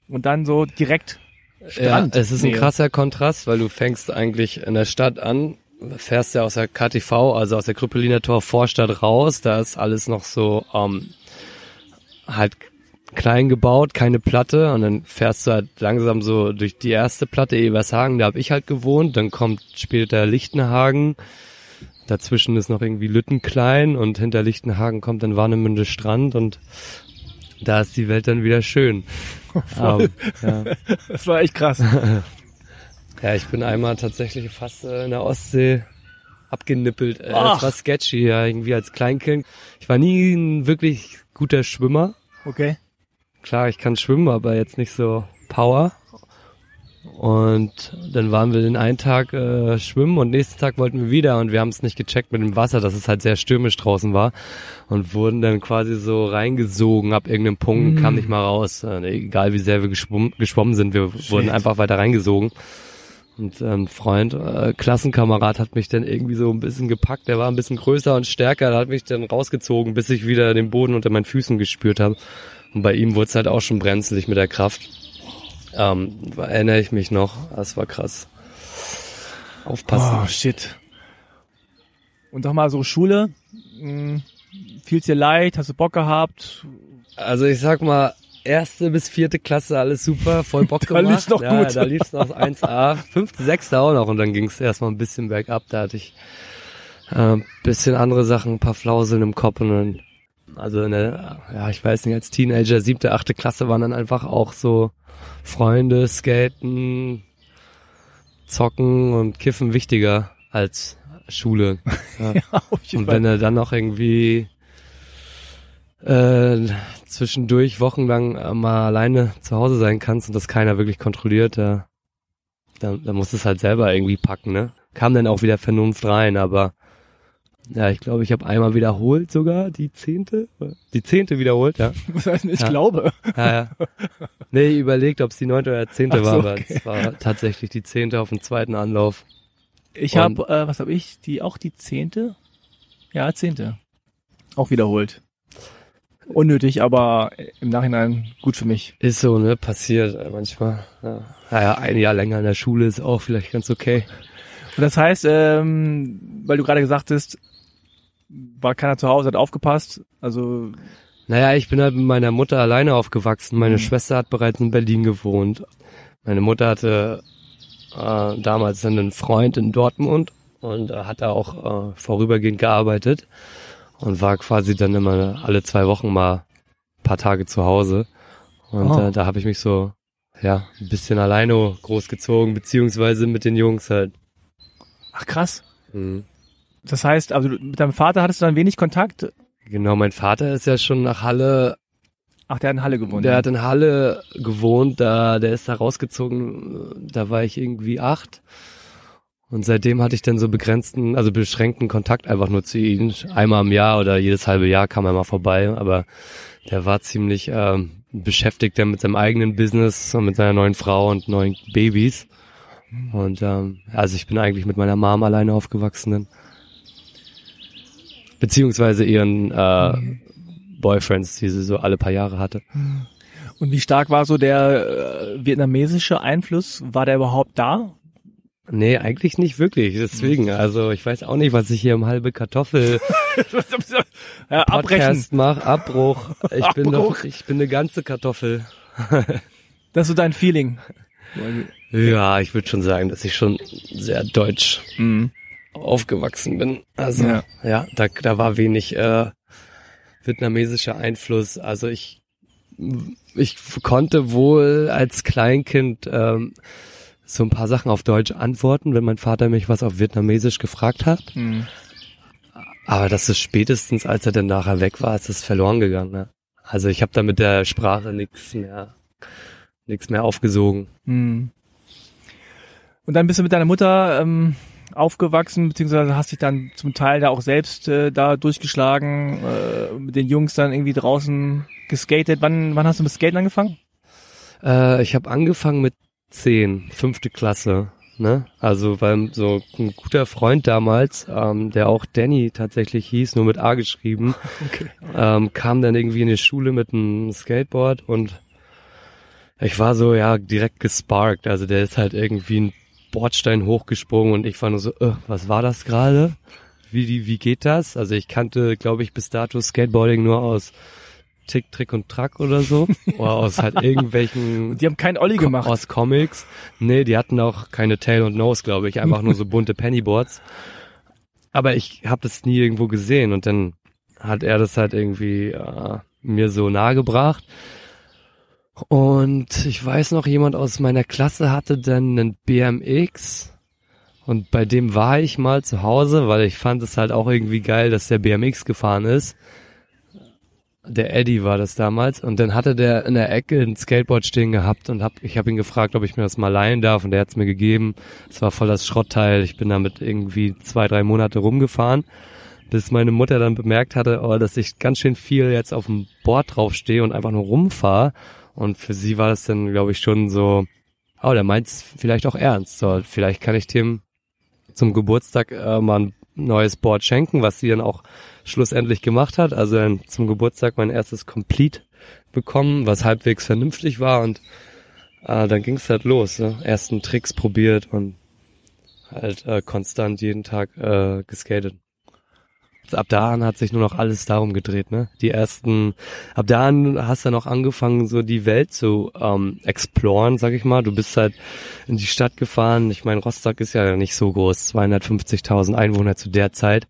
und dann so direkt Strand. Ja, es ist ein krasser Kontrast, weil du fängst eigentlich in der Stadt an, fährst ja aus der KTV, also aus der Krüppeliner Tor Vorstadt raus, da ist alles noch so ähm, halt klein gebaut, keine Platte und dann fährst du halt langsam so durch die erste Platte Ebershagen, da habe ich halt gewohnt, dann kommt später Lichtenhagen, dazwischen ist noch irgendwie Lüttenklein und hinter Lichtenhagen kommt dann Warnemünde Strand und da ist die Welt dann wieder schön. [laughs] um, ja. Das war echt krass. [laughs] ja, ich bin einmal tatsächlich fast äh, in der Ostsee abgenippelt. Äh, das war sketchy, ja, irgendwie als Kleinkind. Ich war nie ein wirklich guter Schwimmer. Okay. Klar, ich kann schwimmen, aber jetzt nicht so Power. Und dann waren wir den einen Tag äh, schwimmen und nächsten Tag wollten wir wieder und wir haben es nicht gecheckt mit dem Wasser, dass es halt sehr stürmisch draußen war und wurden dann quasi so reingesogen ab irgendeinem Punkt, mm. kam nicht mal raus. Äh, egal wie sehr wir geschwommen, geschwommen sind, wir Shit. wurden einfach weiter reingesogen. Und ein ähm, Freund, äh, Klassenkamerad hat mich dann irgendwie so ein bisschen gepackt, der war ein bisschen größer und stärker, der hat mich dann rausgezogen, bis ich wieder den Boden unter meinen Füßen gespürt habe. Und bei ihm wurde es halt auch schon brenzlig mit der Kraft. Ähm, erinnere ich mich noch. Das war krass. Aufpassen. Oh, shit. Und doch mal so Schule. Hm, fiel's dir leid? Hast du Bock gehabt? Also ich sag mal, erste bis vierte Klasse alles super, voll Bock gemacht. [laughs] da lief's noch ja, gut. Da lief's noch 1A, fünfte, sechste auch noch und dann ging's erstmal ein bisschen bergab. Da hatte ich äh, bisschen andere Sachen, ein paar Flauseln im Kopf und dann, also in der, ja, ich weiß nicht, als Teenager, siebte, achte Klasse waren dann einfach auch so Freunde, Skaten, Zocken und Kiffen wichtiger als Schule. [laughs] Ja. ja, und wenn er dann noch irgendwie äh, zwischendurch wochenlang mal alleine zu Hause sein kannst und das keiner wirklich kontrolliert, da, da, da musst du es halt selber irgendwie packen, ne? Kam dann auch wieder Vernunft rein, aber ja, ich glaube, ich habe einmal wiederholt sogar, die zehnte. Die zehnte wiederholt, ja. [laughs] Was heißt denn, ich ja. glaube? Ja, ja. Nee, überlegt, ob es die neunte oder zehnte Ach war, so, aber okay. es war tatsächlich die zehnte auf dem zweiten Anlauf. Ich habe, äh, was habe ich? Die auch die zehnte? Ja, zehnte. Auch wiederholt. Unnötig, aber im Nachhinein gut für mich. Ist so, ne? Passiert äh, manchmal. Ja. Naja, ein Jahr länger in der Schule ist auch vielleicht ganz okay. Und das heißt, ähm, weil du gerade gesagt hast, war keiner zu Hause, hat aufgepasst. Also Naja, ich bin halt mit meiner Mutter alleine aufgewachsen. Meine Mhm. Schwester hat bereits in Berlin gewohnt. Meine Mutter hatte äh, damals einen Freund in Dortmund und äh, hat da auch äh, vorübergehend gearbeitet und war quasi dann immer alle zwei Wochen mal ein paar Tage zu Hause. Und Oh. äh, da habe ich mich so, ja, ein bisschen alleine großgezogen, beziehungsweise mit den Jungs halt. ach krass. Mhm. Das heißt, also mit deinem Vater hattest du dann wenig Kontakt. Genau, mein Vater ist ja schon nach Halle Ach, der hat in Halle gewohnt. Der hat in Halle gewohnt, da, der ist da rausgezogen, da war ich irgendwie acht. Und seitdem hatte ich dann so begrenzten, also beschränkten Kontakt einfach nur zu ihm. Einmal im Jahr oder jedes halbe Jahr kam er mal vorbei, aber der war ziemlich ähm, beschäftigt dann mit seinem eigenen Business und mit seiner neuen Frau und neuen Babys. Und ähm, also ich bin eigentlich mit meiner Mom alleine aufgewachsen. Dann. Beziehungsweise ihren äh, Boyfriends, die sie so alle paar Jahre hatte. Und wie stark war so der äh, vietnamesische Einfluss? War der überhaupt da? Nee, eigentlich nicht wirklich. Deswegen, also ich weiß auch nicht, was ich hier im halbe Kartoffel [laughs] ja, abbrechen. Podcast mache. Abbruch. Ich bin Abbruch. doch, ich bin eine ganze Kartoffel. [laughs] Das ist so dein Feeling. Ja, ich würde schon sagen, dass ich schon sehr deutsch Mhm. Aufgewachsen bin. Also Ja. ja, da, da war wenig äh, vietnamesischer Einfluss. Also ich ich konnte wohl als Kleinkind ähm, so ein paar Sachen auf Deutsch antworten, wenn mein Vater mich was auf Vietnamesisch gefragt hat. Mhm. Aber das ist spätestens, als er dann nachher weg war, ist es verloren gegangen. Ne? Also ich habe da mit der Sprache nichts mehr nichts mehr aufgesogen. Hm. Und dann bist du mit deiner Mutter ähm, aufgewachsen, beziehungsweise hast dich dann zum Teil da auch selbst äh, da durchgeschlagen, äh, mit den Jungs dann irgendwie draußen geskatet. Wann, wann hast du mit Skaten angefangen? Äh, ich habe angefangen mit zehn, fünfte Klasse. Ne? Also weil so ein guter Freund damals, ähm, der auch Danny tatsächlich hieß, nur mit A geschrieben, [laughs] okay. ähm, kam dann irgendwie in die Schule mit einem Skateboard und ich war so ja direkt gesparkt. Also der ist halt irgendwie ein Bordstein hochgesprungen und ich war nur so, äh, was war das gerade? Wie, wie geht das? Also ich kannte, glaube ich, bis dato Skateboarding nur aus Tick, Trick und Track oder so. [laughs] Oder aus halt irgendwelchen. die haben keinen Olli gemacht. Aus Comics. Nee, die hatten auch keine Tail und Nose, glaube ich. Einfach nur so [laughs] bunte Pennyboards. Aber ich habe das nie irgendwo gesehen und dann hat er das halt irgendwie äh, mir so nahegebracht. Und ich weiß noch, jemand aus meiner Klasse hatte dann einen BMX und bei dem war ich mal zu Hause, weil ich fand es halt auch irgendwie geil, dass der BMX gefahren ist. Der Eddie war das damals und dann hatte der in der Ecke ein Skateboard stehen gehabt und hab, ich habe ihn gefragt, ob ich mir das mal leihen darf und der hat's mir gegeben. Es war voll das Schrottteil. Ich bin damit irgendwie zwei, drei Monate rumgefahren, bis meine Mutter dann bemerkt hatte, oh, dass ich ganz schön viel jetzt auf dem Board draufstehe und einfach nur rumfahre und für sie war das dann, glaube ich, schon so, oh, der meint's vielleicht auch ernst. So, vielleicht kann ich dem zum Geburtstag äh, mal ein neues Board schenken, was sie dann auch schlussendlich gemacht hat. Also dann zum Geburtstag mein erstes Complete bekommen, was halbwegs vernünftig war und äh, dann ging's halt los. Ne? Ersten Tricks probiert und halt äh, konstant jeden Tag äh, geskatet ab da an hat sich nur noch alles darum gedreht, ne? Die ersten, ab da an hast du noch angefangen, so die Welt zu ähm, exploren, sag ich mal. Du bist halt in die Stadt gefahren. Ich meine, Rostock ist ja nicht so groß, 250.000 Einwohner zu der Zeit,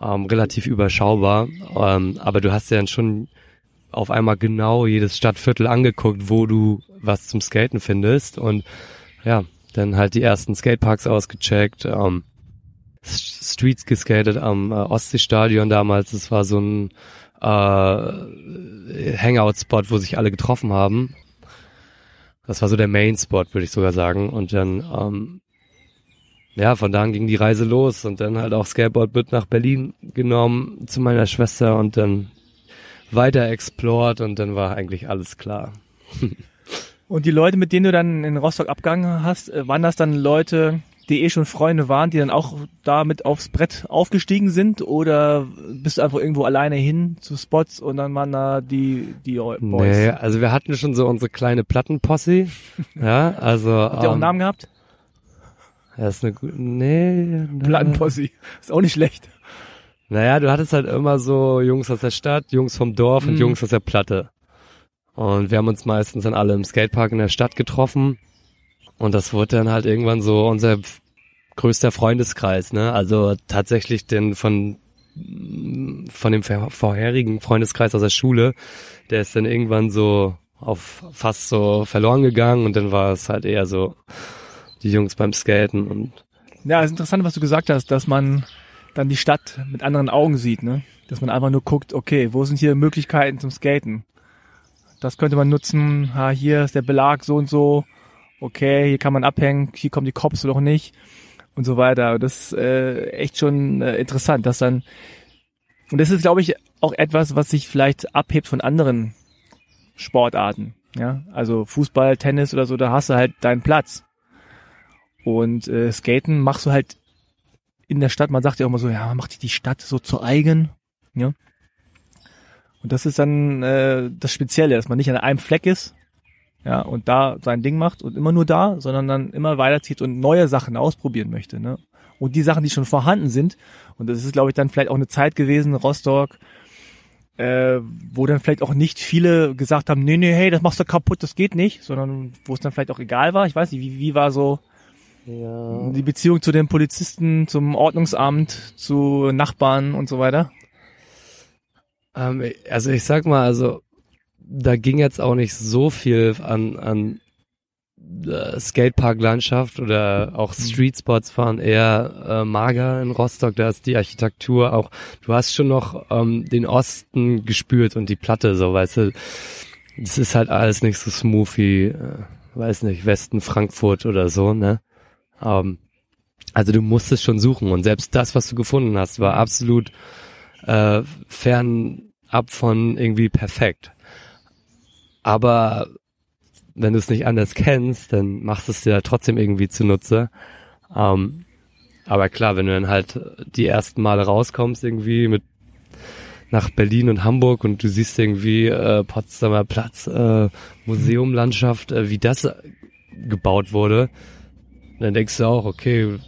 ähm, relativ überschaubar. Ähm, aber du hast ja dann schon auf einmal genau jedes Stadtviertel angeguckt, wo du was zum Skaten findest und ja, dann halt die ersten Skateparks ausgecheckt. Ähm, Streets geskatet am äh, Ostseestadion damals. Das war so ein äh, Hangout-Spot, wo sich alle getroffen haben. Das war so der Main-Spot, würde ich sogar sagen. Und dann, ähm, ja, von da an ging die Reise los und dann halt auch Skateboard mit nach Berlin genommen zu meiner Schwester und dann weiter explored und dann war eigentlich alles klar. [laughs] und die Leute, mit denen du dann in Rostock abgegangen hast, äh, waren das dann Leute, die eh schon Freunde waren, die dann auch damit aufs Brett aufgestiegen sind? Oder bist du einfach irgendwo alleine hin zu Spots und dann waren da die, die Boys? Nee, also wir hatten schon so unsere kleine Plattenposse. [laughs] ja, also. Habt ihr auch einen ähm, Namen gehabt? Ja, ist eine gute, nee. Plattenposse. Ist auch nicht schlecht. Naja, du hattest halt immer so Jungs aus der Stadt, Jungs vom Dorf und mhm. Jungs aus der Platte. Und wir haben uns meistens dann alle im Skatepark in der Stadt getroffen. Und das wurde dann halt irgendwann so unser größter Freundeskreis, ne? Also tatsächlich den von von dem vorherigen Freundeskreis aus der Schule, der ist dann irgendwann so auf fast so verloren gegangen und dann war es halt eher so die Jungs beim Skaten und ja, es ist interessant, was du gesagt hast, dass man dann die Stadt mit anderen Augen sieht, ne? Dass man einfach nur guckt, okay, wo sind hier Möglichkeiten zum Skaten? Das könnte man nutzen, ha, hier ist der Belag so und so, okay, hier kann man abhängen, hier kommen die Cops oder nicht und so weiter. Das ist äh, echt schon äh, interessant, dass dann und das ist, glaube ich, auch etwas, was sich vielleicht abhebt von anderen Sportarten. Ja, also Fußball, Tennis oder so, da hast du halt deinen Platz. Und äh, Skaten machst du halt in der Stadt. Man sagt ja immer so, ja, man macht die Stadt so zu eigen. Ja. Und das ist dann äh, das Spezielle, dass man nicht an einem Fleck ist, ja, und da sein Ding macht und immer nur da, sondern dann immer weiterzieht und neue Sachen ausprobieren möchte, ne? Und die Sachen, die schon vorhanden sind, und das ist, glaube ich, dann vielleicht auch eine Zeit gewesen, Rostock, äh, wo dann vielleicht auch nicht viele gesagt haben, nee, nee, hey, das machst du kaputt, das geht nicht, sondern wo es dann vielleicht auch egal war. Ich weiß nicht, wie, wie war so ja. die Beziehung zu den Polizisten, zum Ordnungsamt, zu Nachbarn und so weiter? Ähm, also ich sag mal, also da ging jetzt auch nicht so viel an, an äh, Skatepark-Landschaft oder auch mhm. Streetspots waren eher äh, mager in Rostock. Da ist die Architektur auch, du hast schon noch ähm, den Osten gespürt und die Platte, so weißt du. es ist halt alles nicht so smooth wie, äh, weiß nicht, Westen, Frankfurt oder so, ne? Ähm, also du musstest schon suchen und selbst das, was du gefunden hast, war absolut äh, fernab von irgendwie perfekt. Aber wenn du es nicht anders kennst, dann machst du es dir trotzdem irgendwie zunutze. Ähm, aber klar, wenn du dann halt die ersten Male rauskommst irgendwie mit nach Berlin und Hamburg und du siehst irgendwie äh, Potsdamer Platz, äh, Museumlandschaft, äh, wie das gebaut wurde, dann denkst du auch, okay,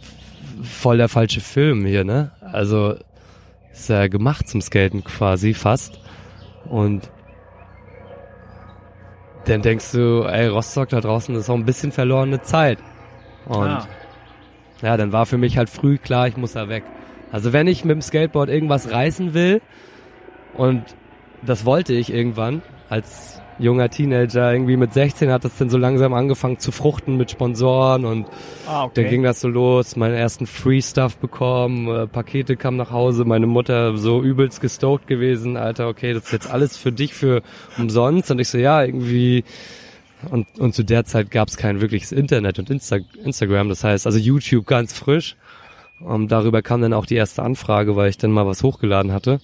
voll der falsche Film hier, ne? Also ist ja gemacht zum Skaten quasi fast. Und dann denkst du, ey, Rostock da draußen ist auch ein bisschen verlorene Zeit. Und ah. ja, dann war für mich halt früh klar, ich muss da weg. Also wenn ich mit dem Skateboard irgendwas reißen will, und das wollte ich irgendwann, als junger Teenager, irgendwie mit 16 hat das dann so langsam angefangen zu fruchten mit Sponsoren und ah, okay. dann ging das so los, meinen ersten Free Stuff bekommen, äh, Pakete kamen nach Hause, meine Mutter so übelst gestoked gewesen, Alter, okay, das ist jetzt alles für dich für umsonst und ich so, ja, irgendwie und, und zu der Zeit gab es kein wirkliches Internet und Insta Instagram, das heißt also YouTube ganz frisch. Und darüber kam dann auch die erste Anfrage, weil ich dann mal was hochgeladen hatte.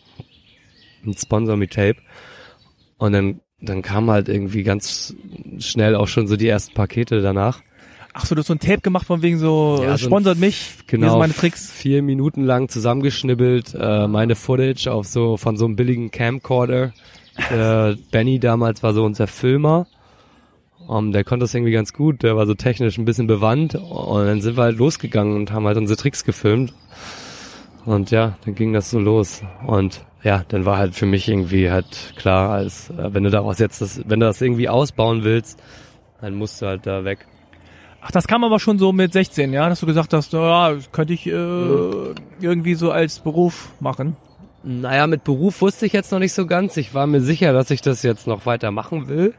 Ein Sponsor mit Tape. Und dann dann kam halt irgendwie ganz schnell auch schon so die ersten Pakete danach. Ach so, du hast so ein Tape gemacht von wegen so, ja, so sponsert mich, genau, hier sind meine Tricks. Vier Minuten lang zusammengeschnibbelt, äh, meine Footage auf so, von so einem billigen Camcorder. äh, Benny damals war so unser Filmer. Um, der konnte das irgendwie ganz gut, der war so technisch ein bisschen bewandt und dann sind wir halt losgegangen und haben halt unsere Tricks gefilmt. Und ja, dann ging das so los. Und ja, dann war halt für mich irgendwie halt klar, als äh, wenn du daraus jetzt das, wenn du das irgendwie ausbauen willst, dann musst du halt da weg. Ach, das kam aber schon so mit 16, ja, dass du gesagt hast, ja, könnte ich äh, irgendwie so als Beruf machen. Naja, mit Beruf wusste ich jetzt noch nicht so ganz. Ich war mir sicher, dass ich das jetzt noch weiter machen will.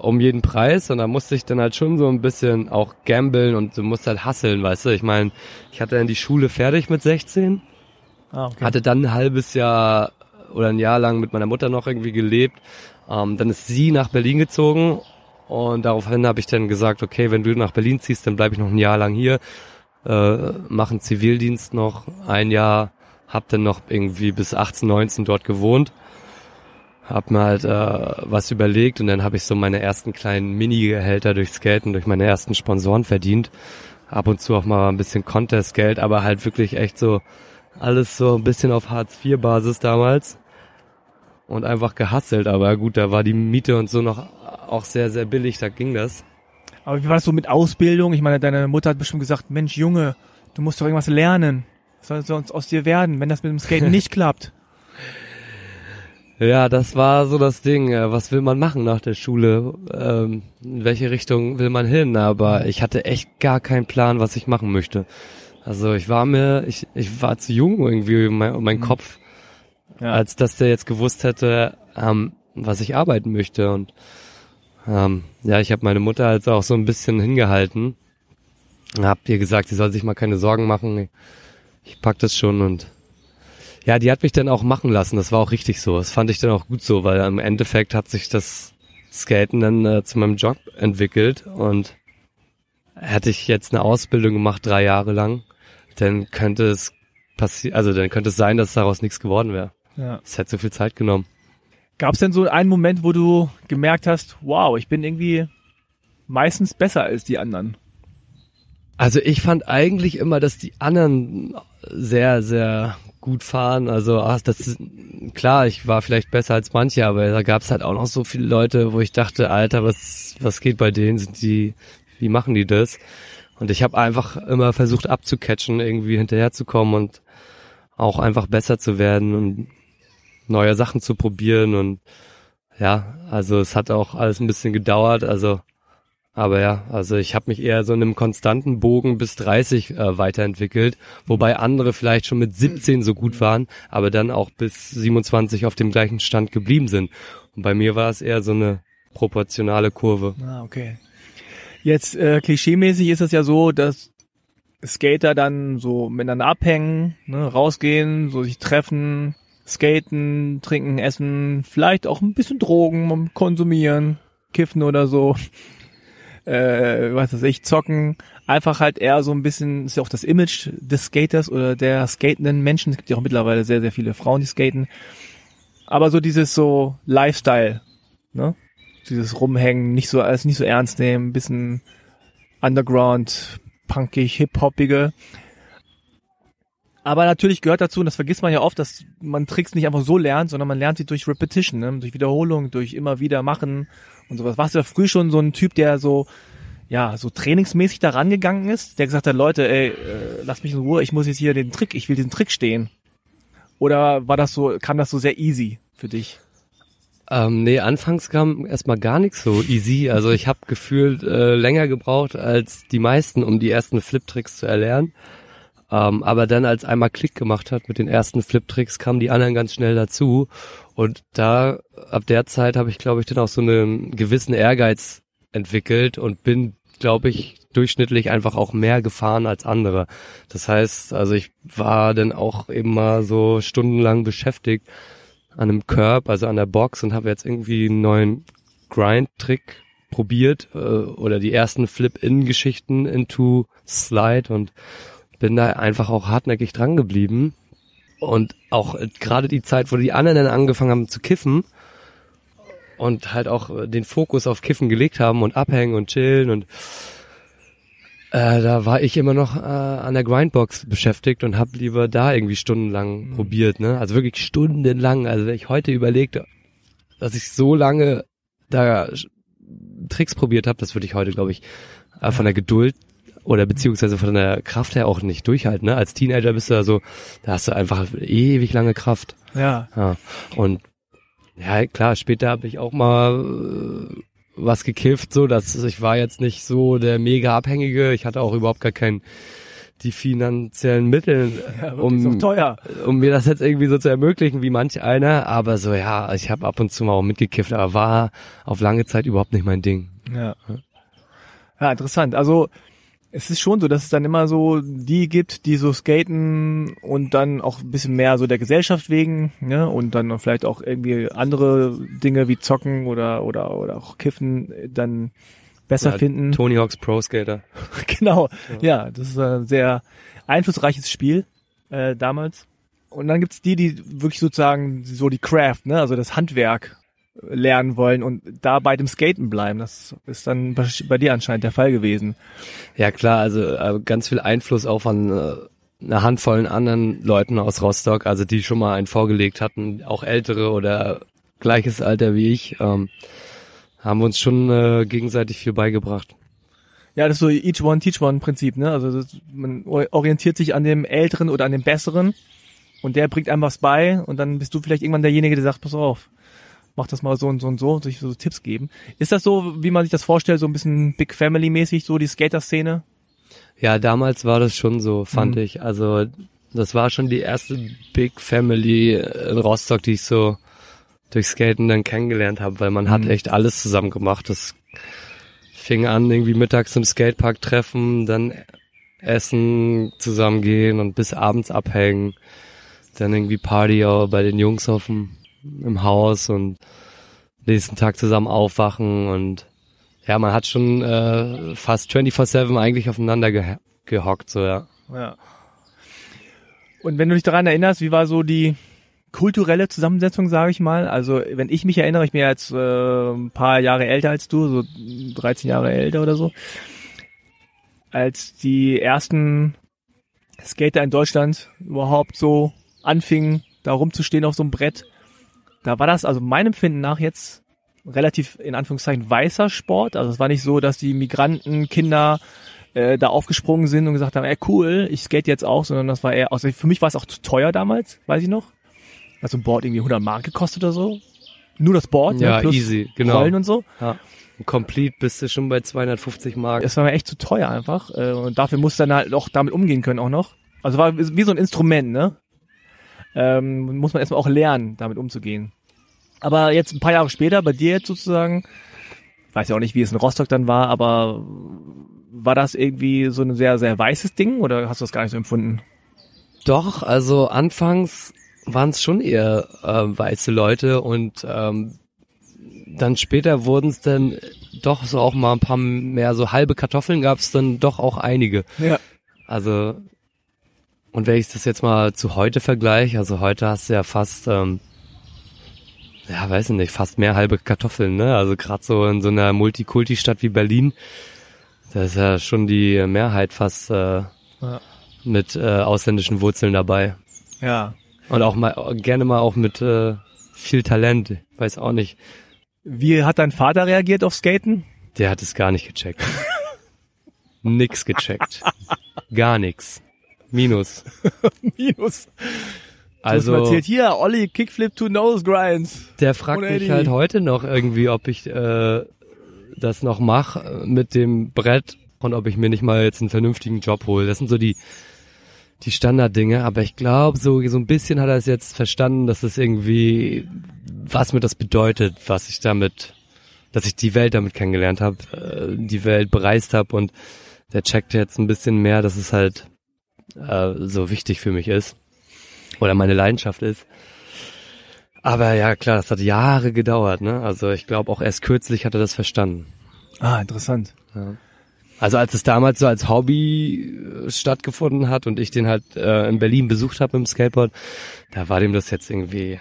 Um jeden Preis. Und da musste ich dann halt schon so ein bisschen auch gambeln und du musst halt hasseln, weißt du. Ich meine, ich hatte dann die Schule fertig mit 16 Ah, okay. Hatte dann ein halbes Jahr oder ein Jahr lang mit meiner Mutter noch irgendwie gelebt. Ähm, dann ist sie nach Berlin gezogen und daraufhin habe ich dann gesagt, okay, wenn du nach Berlin ziehst, dann bleibe ich noch ein Jahr lang hier, äh, mache einen Zivildienst noch ein Jahr, hab dann noch irgendwie bis 18, 19 dort gewohnt, hab mir halt äh, was überlegt und dann habe ich so meine ersten kleinen Mini-Gehälter durch Skaten, durch meine ersten Sponsoren verdient. Ab und zu auch mal ein bisschen Contest-Geld, aber halt wirklich echt so alles so ein bisschen auf Hartz-IV-Basis damals. Und einfach gehasselt. Aber gut, da war die Miete und so noch auch sehr, sehr billig, da ging das. Aber wie war das so mit Ausbildung? Ich meine, deine Mutter hat bestimmt gesagt, Mensch, Junge, du musst doch irgendwas lernen. Was soll sonst aus dir werden, wenn das mit dem Skaten [laughs] nicht klappt? Ja, das war so das Ding. Was will man machen nach der Schule? Ähm, in welche Richtung will man hin? Aber ich hatte echt gar keinen Plan, was ich machen möchte. Also ich war mir, ich, ich war zu jung irgendwie, mein, mein mhm. Kopf, ja. als dass der jetzt gewusst hätte, ähm, was ich arbeiten möchte. Und ähm, ja, ich habe meine Mutter halt auch so ein bisschen hingehalten. Hab ihr gesagt, sie soll sich mal keine Sorgen machen. Ich pack das schon und ja, die hat mich dann auch machen lassen. Das war auch richtig so. Das fand ich dann auch gut so, weil im Endeffekt hat sich das Skaten dann äh, zu meinem Job entwickelt und hätte ich jetzt eine Ausbildung gemacht, drei Jahre lang, dann könnte es passieren, also dann könnte es sein, dass daraus nichts geworden wäre. Ja. Es hätte so viel Zeit genommen. Gab es denn so einen Moment, wo du gemerkt hast, wow, ich bin irgendwie meistens besser als die anderen? Also ich fand eigentlich immer, dass die anderen sehr, sehr gut fahren. Also ach, das ist klar, ich war vielleicht besser als manche, aber da gab es halt auch noch so viele Leute, wo ich dachte, Alter, was was geht bei denen? Sind die, wie machen die das? Und ich habe einfach immer versucht abzucatchen, irgendwie hinterherzukommen und auch einfach besser zu werden und neue Sachen zu probieren und ja, also es hat auch alles ein bisschen gedauert, also aber ja, also ich habe mich eher so in einem konstanten Bogen bis 30 äh, weiterentwickelt, wobei andere vielleicht schon mit 17 so gut waren, aber dann auch bis 27 auf dem gleichen Stand geblieben sind. Und bei mir war es eher so eine proportionale Kurve. Ah, okay. Jetzt äh, klischeemäßig ist es ja so, dass Skater dann so miteinander abhängen, ne, rausgehen, so sich treffen, Skaten, trinken, essen, vielleicht auch ein bisschen Drogen konsumieren, kiffen oder so. Äh, was weiß ich, zocken. Einfach halt eher so ein bisschen, ist ja auch das Image des Skaters oder der skatenden Menschen. Es gibt ja auch mittlerweile sehr, sehr viele Frauen, die skaten. Aber so dieses so Lifestyle, ne? Dieses Rumhängen, nicht so, alles nicht so ernst nehmen, bisschen Underground, punkig, hip-hoppige. Aber natürlich gehört dazu, und das vergisst man ja oft, dass man Tricks nicht einfach so lernt, sondern man lernt sie durch Repetition, ne? durch Wiederholung, durch immer wieder machen und sowas. Warst du ja früh schon so ein Typ, der so, ja, so trainingsmäßig da rangegangen ist, der gesagt hat, Leute, ey, äh, lass mich in Ruhe, ich muss jetzt hier den Trick, ich will diesen Trick stehen. Oder war das so, kam das so sehr easy für dich? Ähm, nee, anfangs kam erstmal gar nichts so easy. Also ich habe gefühlt äh, länger gebraucht als die meisten, um die ersten Flip-Tricks zu erlernen. Ähm, aber dann, als einmal Klick gemacht hat mit den ersten Flip-Tricks, kamen die anderen ganz schnell dazu. Und da, ab der Zeit habe ich, glaube ich, dann auch so einen gewissen Ehrgeiz entwickelt und bin, glaube ich, durchschnittlich einfach auch mehr gefahren als andere. Das heißt, also ich war dann auch eben mal so stundenlang beschäftigt an einem Curb, also an der Box und habe jetzt irgendwie einen neuen Grind-Trick probiert äh, oder die ersten Flip-In-Geschichten into Slide und bin da einfach auch hartnäckig dran geblieben. Und auch äh, gerade die Zeit, wo die anderen dann angefangen haben zu kiffen und halt auch äh, den Fokus auf Kiffen gelegt haben und abhängen und chillen und äh, da war ich immer noch äh, an der Grindbox beschäftigt und habe lieber da irgendwie stundenlang mhm. probiert, ne? Also wirklich stundenlang. Also wenn ich heute überlegt, dass ich so lange da Tricks probiert habe, das würde ich heute, glaube ich, äh, von der Geduld oder beziehungsweise von der Kraft her auch nicht durchhalten. Ne? Als Teenager bist du da so, da hast du einfach ewig lange Kraft. Ja. ja. Und ja, klar, später habe ich auch mal äh, was gekifft, so dass ich war jetzt nicht so der mega Abhängige. Ich hatte auch überhaupt gar keinen die finanziellen Mittel, ja, um, um mir das jetzt irgendwie so zu ermöglichen wie manch einer. Aber so ja, ich habe ab und zu mal auch mitgekifft, aber war auf lange Zeit überhaupt nicht mein Ding. Ja. Ja, interessant. Also es ist schon so, dass es dann immer so die gibt, die so skaten und dann auch ein bisschen mehr so der Gesellschaft wegen, ne, und dann vielleicht auch irgendwie andere Dinge wie zocken oder oder oder auch kiffen dann besser ja, finden. Tony Hawks Pro Skater. [laughs] genau. Ja. ja, das ist ein sehr einflussreiches Spiel äh, damals. Und dann gibt's die, die wirklich sozusagen so die Craft, ne, also das Handwerk lernen wollen und da bei dem Skaten bleiben. Das ist dann bei dir anscheinend der Fall gewesen. Ja klar, also äh, ganz viel Einfluss auch von äh, einer Handvollen anderen Leuten aus Rostock, also die schon mal einen vorgelegt hatten, auch ältere oder gleiches Alter wie ich, ähm, haben uns schon äh, gegenseitig viel beigebracht. Ja, das ist so each one teach one Prinzip, ne? Also das, man orientiert sich an dem Älteren oder an dem Besseren und der bringt einem was bei und dann bist du vielleicht irgendwann derjenige, der sagt, pass auf, mach das mal so und so und so, sich so Tipps geben. Ist das so, wie man sich das vorstellt, so ein bisschen Big Family mäßig, so die Skater-Szene? Ja, damals war das schon so, fand mhm. ich. Also das war schon die erste Big Family in Rostock, die ich so durch Skaten dann kennengelernt habe, weil man mhm. hat echt alles zusammen gemacht. Das fing an, irgendwie mittags im Skatepark treffen, dann essen, zusammengehen und bis abends abhängen. Dann irgendwie Party auch bei den Jungs auf dem im Haus und nächsten Tag zusammen aufwachen und ja, man hat schon äh, fast 24-7 eigentlich aufeinander ge gehockt, so ja. Ja. Und wenn du dich daran erinnerst, wie war so die kulturelle Zusammensetzung, sage ich mal? Also wenn ich mich erinnere, ich bin ja jetzt äh, ein paar Jahre älter als du, so 13 Jahre älter oder so, als die ersten Skater in Deutschland überhaupt so anfingen, da rumzustehen auf so einem Brett, da war das also meinem Empfinden nach jetzt relativ in Anführungszeichen weißer Sport. Also es war nicht so, dass die Migranten, Kinder äh, da aufgesprungen sind und gesagt haben, ey cool, ich skate jetzt auch, sondern das war eher, also für mich war es auch zu teuer damals, weiß ich noch. Also ein Board irgendwie 100 Mark gekostet oder so. Nur das Board, ja, ne, plus easy, genau. Rollen und so. Ja. Complete bist du schon bei 250 Mark. Das war mir echt zu teuer einfach. Äh, und dafür musst du dann halt auch damit umgehen können auch noch. Also war wie so ein Instrument, ne? Ähm, muss man erstmal auch lernen, damit umzugehen. Aber jetzt ein paar Jahre später, bei dir jetzt sozusagen, weiß ja auch nicht, wie es in Rostock dann war, aber war das irgendwie so ein sehr, sehr weißes Ding oder hast du das gar nicht so empfunden? Doch, also anfangs waren es schon eher äh, weiße Leute und ähm, dann später wurden es dann doch so auch mal ein paar mehr so halbe Kartoffeln gab es dann doch auch einige. Ja. Also und wenn ich das jetzt mal zu heute vergleiche, also heute hast du ja fast, ähm, ja, weiß ich nicht, fast mehr halbe Kartoffeln, ne? Also gerade so in so einer Multikulti-Stadt wie Berlin, da ist ja schon die Mehrheit fast äh, Ja. mit äh, ausländischen Wurzeln dabei. Ja. Und auch mal gerne mal auch mit äh, viel Talent. Weiß auch nicht. Wie hat dein Vater reagiert auf Skaten? Der hat es gar nicht gecheckt. [laughs] nix gecheckt. Gar nix. Minus. [laughs] Minus. Also erzählt hier, Olli Kickflip to Nose Grinds. der fragt 180. mich halt heute noch irgendwie, ob ich äh, das noch mache mit dem Brett und ob ich mir nicht mal jetzt einen vernünftigen Job hole. Das sind so die die Standarddinge, aber ich glaube, so, so ein bisschen hat er es jetzt verstanden, dass es irgendwie, was mir das bedeutet, was ich damit, dass ich die Welt damit kennengelernt habe, äh, die Welt bereist habe und der checkt jetzt ein bisschen mehr, dass es halt äh, so wichtig für mich ist oder meine Leidenschaft ist. Aber ja, klar, das hat Jahre gedauert, ne? Also ich glaube, auch erst kürzlich hat er das verstanden. Ah, interessant. Ja. Also als es damals so als Hobby äh, stattgefunden hat und ich den halt äh, in Berlin besucht habe im Skateboard, da war dem das jetzt irgendwie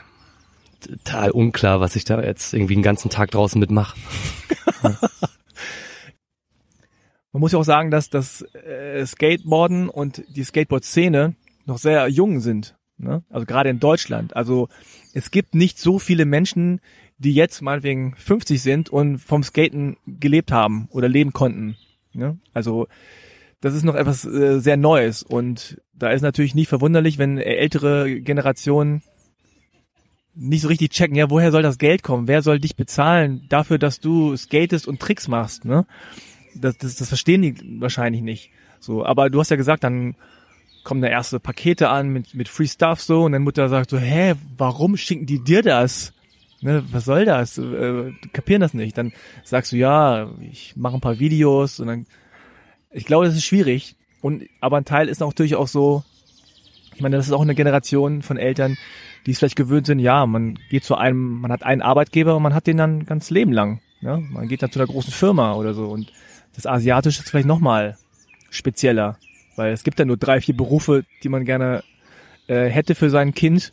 total unklar, was ich da jetzt irgendwie den ganzen Tag draußen mitmache. [laughs] Man muss ja auch sagen, dass das äh, Skateboarden und die Skateboard-Szene noch sehr jung sind. Ne? Also gerade in Deutschland. Also es gibt nicht so viele Menschen, die jetzt meinetwegen 50 sind und vom Skaten gelebt haben oder leben konnten. Ne? Also das ist noch etwas äh, sehr Neues und da ist natürlich nicht verwunderlich, wenn ältere Generationen nicht so richtig checken, ja, woher soll das Geld kommen? Wer soll dich bezahlen dafür, dass du skatest und Tricks machst, ne? Das, das, das verstehen die wahrscheinlich nicht. So, aber du hast ja gesagt, dann kommen da erste Pakete an mit, mit Free Stuff so und dann Mutter sagt so, hä, warum schicken die dir das? Ne, was soll das? Äh, kapieren das nicht. Dann sagst du, ja, ich mache ein paar Videos und dann, ich glaube, das ist schwierig. Und, aber ein Teil ist natürlich auch so, ich meine, das ist auch eine Generation von Eltern, die es vielleicht gewöhnt sind, ja, man geht zu einem, man hat einen Arbeitgeber und man hat den dann ganz Leben lang. Ja? Man geht dann zu einer großen Firma oder so und das Asiatische ist vielleicht nochmal spezieller, weil es gibt ja nur drei, vier Berufe, die man gerne äh, hätte für sein Kind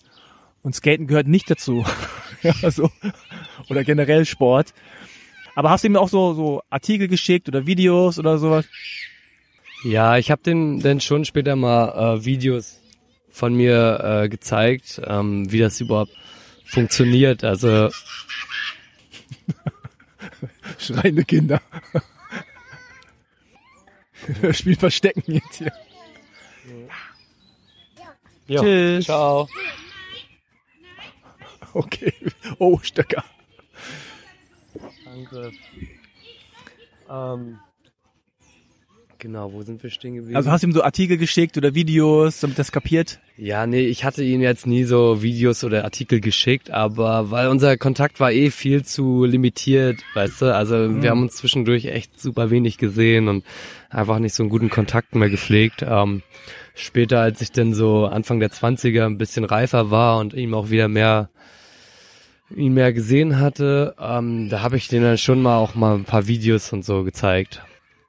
und Skaten gehört nicht dazu. [laughs] ja, so. Oder generell Sport. Aber hast du ihm auch so, so Artikel geschickt oder Videos oder sowas? Ja, ich habe dem dann schon später mal äh, Videos von mir äh, gezeigt, ähm, wie das überhaupt funktioniert. Also [laughs] Schreiende Kinder. [laughs] Spiel Verstecken jetzt hier. jo, Tschüss. ciao. Okay. Oh, Stöcker. Danke. Ähm, genau, wo sind wir stehen geblieben? Also hast du ihm so Artikel geschickt oder Videos, damit das kapiert? Ja, nee, ich hatte ihm jetzt nie so Videos oder Artikel geschickt, aber weil unser Kontakt war eh viel zu limitiert, weißt du, also wir haben uns zwischendurch echt super wenig gesehen und einfach nicht so einen guten Kontakt mehr gepflegt. Ähm, später, als ich dann so Anfang der 20er ein bisschen reifer war und ihm auch wieder mehr ihn mehr gesehen hatte, ähm, da habe ich denen dann schon mal auch mal ein paar Videos und so gezeigt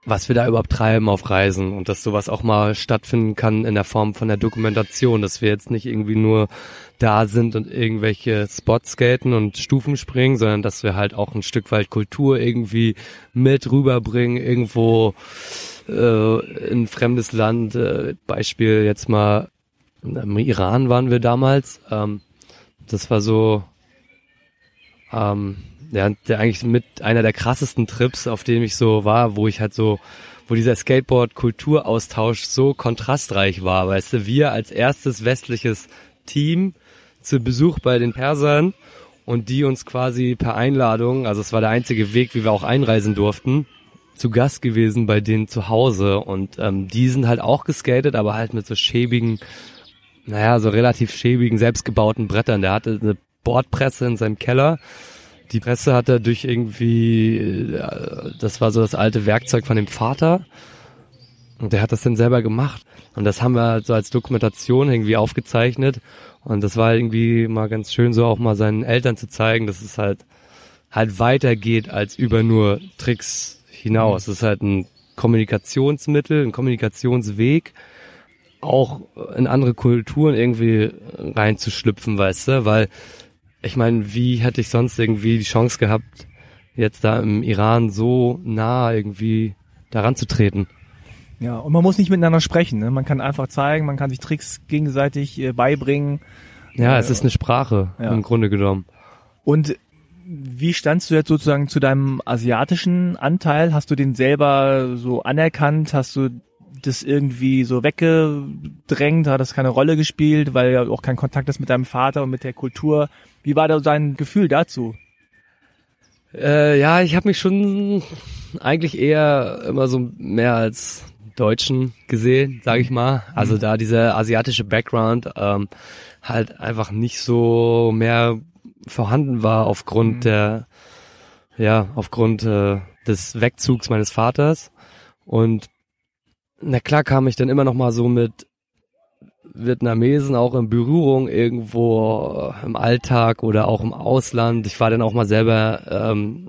was wir da überhaupt treiben auf Reisen und dass sowas auch mal stattfinden kann in der Form von der Dokumentation, dass wir jetzt nicht irgendwie nur da sind und irgendwelche Spots skaten und Stufen springen, sondern dass wir halt auch ein Stück weit Kultur irgendwie mit rüberbringen, irgendwo äh, in ein fremdes Land, äh, Beispiel jetzt mal im Iran waren wir damals, ähm, das war so ähm, ja, der eigentlich mit einer der krassesten Trips, auf dem ich so war, wo ich halt so, wo dieser Skateboard-Kulturaustausch so kontrastreich war, weißt du, wir als erstes westliches Team zu Besuch bei den Persern und die uns quasi per Einladung, also es war der einzige Weg, wie wir auch einreisen durften, zu Gast gewesen bei denen zu Hause und ähm, die sind halt auch geskatet, aber halt mit so schäbigen, naja, so relativ schäbigen, selbstgebauten Brettern. Der hatte eine Bordpresse in seinem Keller die Presse hat er durch irgendwie, äh, das war so das alte Werkzeug von dem Vater. Und der hat das dann selber gemacht. Und das haben wir halt so als Dokumentation irgendwie aufgezeichnet. Und das war irgendwie mal ganz schön, so auch mal seinen Eltern zu zeigen, dass es halt halt weitergeht als über nur Tricks hinaus. Es ist halt ein Kommunikationsmittel, ein Kommunikationsweg, auch in andere Kulturen irgendwie reinzuschlüpfen, weißt du, weil ich meine, wie hätte ich sonst irgendwie die Chance gehabt, jetzt da im Iran so nah irgendwie daran zu treten? Ja, und man muss nicht miteinander sprechen. Ne? Man kann einfach zeigen, man kann sich Tricks gegenseitig äh, beibringen. Ja, äh, es ist eine Sprache ja. im Grunde genommen. Und wie standst du jetzt sozusagen zu deinem asiatischen Anteil? Hast du den selber so anerkannt? Hast du das irgendwie so weggedrängt? Hat das keine Rolle gespielt, weil ja auch kein Kontakt ist mit deinem Vater und mit der Kultur? Wie war da dein Gefühl dazu? Äh, ja, ich habe mich schon eigentlich eher immer so mehr als Deutschen gesehen, sage ich mal. Also mhm. da dieser asiatische Background ähm, halt einfach nicht so mehr vorhanden war aufgrund mhm. der, ja, aufgrund äh, des Wegzugs meines Vaters. Und na klar kam ich dann immer noch mal so mit Vietnamesen auch in Berührung irgendwo im Alltag oder auch im Ausland. Ich war dann auch mal selber ähm,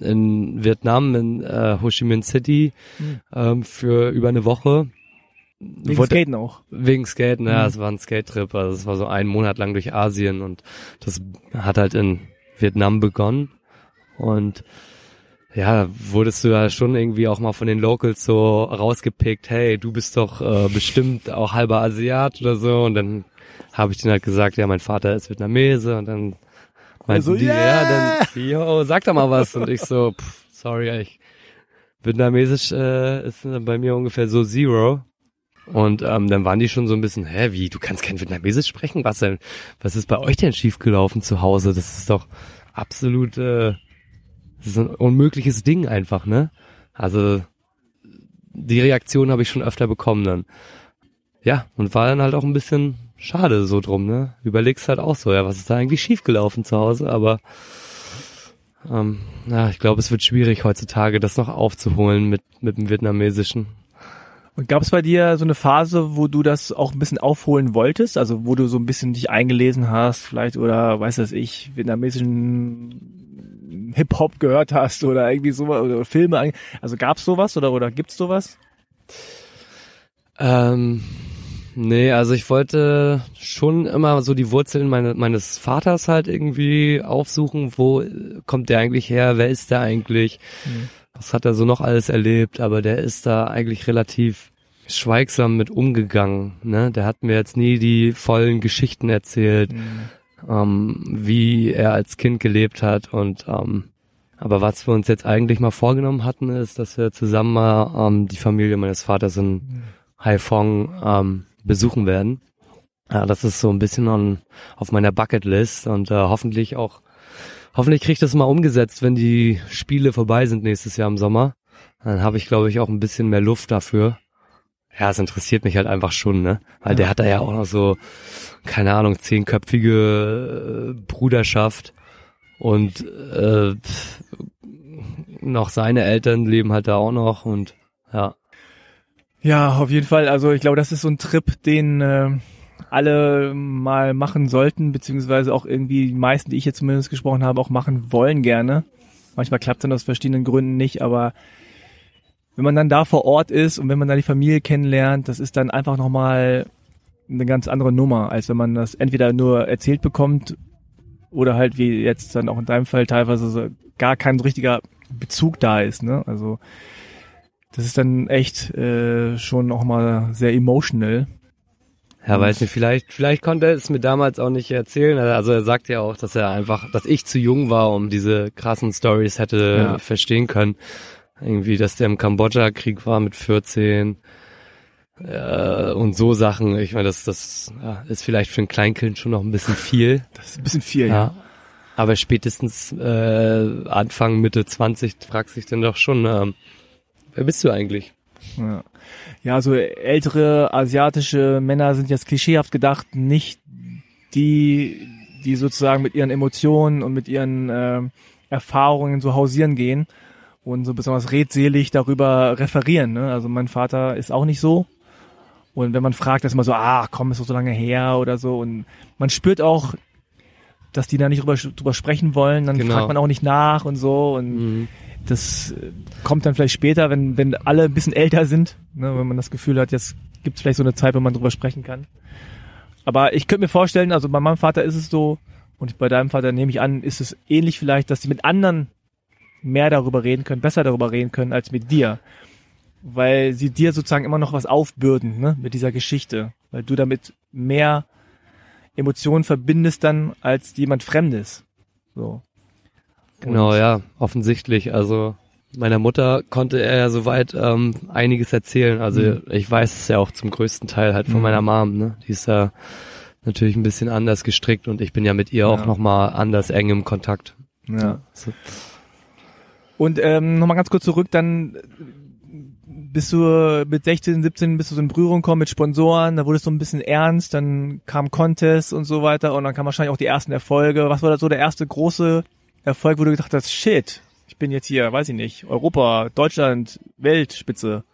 in Vietnam, in äh, Ho Chi Minh City mhm. ähm, für über eine Woche. Wegen Wollte, Skaten auch. Wegen Skaten, ja, mhm. es war ein Skate-Trip. Also es war so ein Monat lang durch Asien und das hat halt in Vietnam begonnen. Und ja, wurdest du ja schon irgendwie auch mal von den Locals so rausgepickt, hey, du bist doch äh, bestimmt auch halber Asiat oder so. Und dann habe ich denen halt gesagt, ja, mein Vater ist Vietnamese und dann Meinten also, die, yeah! ja, dann, yo, sag doch mal was. Und ich so, pff, sorry, ich, Vietnamesisch äh, ist bei mir ungefähr so Zero. Und ähm, dann waren die schon so ein bisschen, hä, wie, du kannst kein Vietnamesisch sprechen? Was denn? Was ist bei euch denn schiefgelaufen zu Hause? Das ist doch absolut, äh, das ist ein unmögliches Ding einfach, ne? Also die Reaktion habe ich schon öfter bekommen dann. Ja, und war dann halt auch ein bisschen schade so drum, ne? Überlegst halt auch so, ja, was ist da eigentlich schiefgelaufen zu Hause, aber ähm, ja, ich glaube, es wird schwierig heutzutage, das noch aufzuholen mit, mit dem Vietnamesischen. Und gab es bei dir so eine Phase, wo du das auch ein bisschen aufholen wolltest? Also wo du so ein bisschen dich eingelesen hast, vielleicht oder weiß das ich, vietnamesischen Hip-Hop gehört hast oder irgendwie sowas oder Filme. Also gab's sowas oder, oder gibt's sowas? Ähm, Nee, also ich wollte schon immer so die Wurzeln meine, meines Vaters halt irgendwie aufsuchen. Wo kommt der eigentlich her? Wer ist der eigentlich? Mhm. Was hat er so noch alles erlebt? Aber der ist da eigentlich relativ schweigsam mit umgegangen. Ne? Der hat mir jetzt nie die vollen Geschichten erzählt, mhm. Ähm, wie er als Kind gelebt hat. Und ähm, aber was wir uns jetzt eigentlich mal vorgenommen hatten, ist, dass wir zusammen mal ähm, die Familie meines Vaters in mhm. Haiphong ähm, besuchen werden. Ja, das ist so ein bisschen on, auf meiner Bucketlist und äh, hoffentlich auch, hoffentlich kriege ich das mal umgesetzt, wenn die Spiele vorbei sind nächstes Jahr im Sommer. Dann habe ich, glaube ich, auch ein bisschen mehr Luft dafür. Ja, es interessiert mich halt einfach schon, ne? Weil ja. der hat da ja auch noch so, keine Ahnung, zehnköpfige äh, Bruderschaft und äh, noch seine Eltern leben halt da auch noch und ja. Ja, auf jeden Fall. Also ich glaube, das ist so ein Trip, den äh, alle mal machen sollten, beziehungsweise auch irgendwie die meisten, die ich jetzt zumindest gesprochen habe, auch machen wollen gerne. Manchmal klappt dann aus verschiedenen Gründen nicht, aber wenn man dann da vor Ort ist und wenn man da die Familie kennenlernt, das ist dann einfach nochmal eine ganz andere Nummer, als wenn man das entweder nur erzählt bekommt oder halt wie jetzt dann auch in deinem Fall teilweise so gar kein richtiger Bezug da ist. Ne? Also das ist dann echt äh, schon auch mal sehr emotional. Ja, weiß nicht, vielleicht, vielleicht konnte er es mir damals auch nicht erzählen. Also er sagt ja auch, dass er einfach, dass ich zu jung war, um diese krassen Stories hätte ja. verstehen können. Irgendwie, dass der im Kambodscha-Krieg war mit 14 äh, und so Sachen. Ich meine, das, das ja, ist vielleicht für ein Kleinkind schon noch ein bisschen viel. [laughs] Das ist ein bisschen viel, ja. ja. Aber spätestens äh, Anfang, Mitte 20 fragt sich dann doch schon, ähm, Wer bist du eigentlich? Ja. ja, so ältere asiatische Männer sind jetzt klischeehaft gedacht nicht die, die sozusagen mit ihren Emotionen und mit ihren äh, Erfahrungen so hausieren gehen. Und so besonders redselig darüber referieren. Ne? Also mein Vater ist auch nicht so. Und wenn man fragt, ist immer so, ah, komm, ist doch so lange her oder so. Und man spürt auch, dass die da nicht drüber, drüber sprechen wollen, dann genau. fragt man auch nicht nach und so. Und mhm. das äh, kommt dann vielleicht später, wenn, wenn alle ein bisschen älter sind, ne, wenn man das Gefühl hat, jetzt gibt es vielleicht so eine Zeit, wo man drüber sprechen kann. Aber ich könnte mir vorstellen, also bei meinem Vater ist es so, und bei deinem Vater nehme ich an, ist es ähnlich vielleicht, dass die mit anderen mehr darüber reden können, besser darüber reden können als mit dir. Weil sie dir sozusagen immer noch was aufbürden, ne, mit dieser Geschichte. Weil du damit mehr Emotionen verbindest dann als jemand Fremdes. So. Genau, Und ja, offensichtlich. Also meiner Mutter konnte er ja soweit ähm, einiges erzählen. Also mhm. ich weiß es ja auch zum größten Teil halt von mhm. meiner Mom, ne? Die ist ja natürlich ein bisschen anders gestrickt und ich bin ja mit ihr ja. auch nochmal anders eng im Kontakt. Ja. So. Und ähm, nochmal ganz kurz zurück, dann bist du mit 16, 17 bist du so in Berührung gekommen mit Sponsoren, da wurdest du ein bisschen ernst, dann kam Contest und so weiter und dann kam wahrscheinlich auch die ersten Erfolge. Was war da so der erste große Erfolg, wo du gedacht hast, shit, ich bin jetzt hier, weiß ich nicht, Europa, Deutschland, Weltspitze?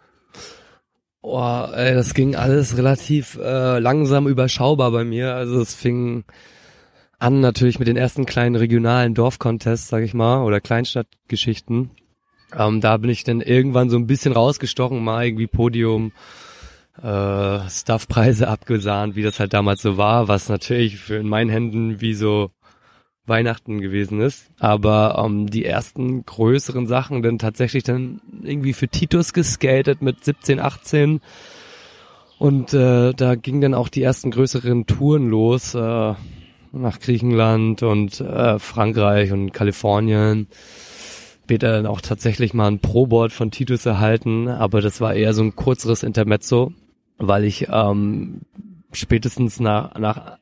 Oh, ey, das ging alles relativ äh, langsam überschaubar bei mir. Also es fing an natürlich mit den ersten kleinen regionalen Dorfcontests, sag ich mal, oder Kleinstadtgeschichten. Ähm, da bin ich dann irgendwann so ein bisschen rausgestochen, mal irgendwie Podium, äh, Stuffpreise abgesahnt, wie das halt damals so war, was natürlich für in meinen Händen wie so Weihnachten gewesen ist. Aber ähm, die ersten größeren Sachen dann tatsächlich dann irgendwie für Titus geskatet mit 17, 18. Und äh, da ging dann auch die ersten größeren Touren los. Äh, nach Griechenland und äh, Frankreich und Kalifornien. Später dann auch tatsächlich mal ein Pro-Board von Titus erhalten, aber das war eher so ein kurzeres Intermezzo, weil ich ähm, spätestens nach, nach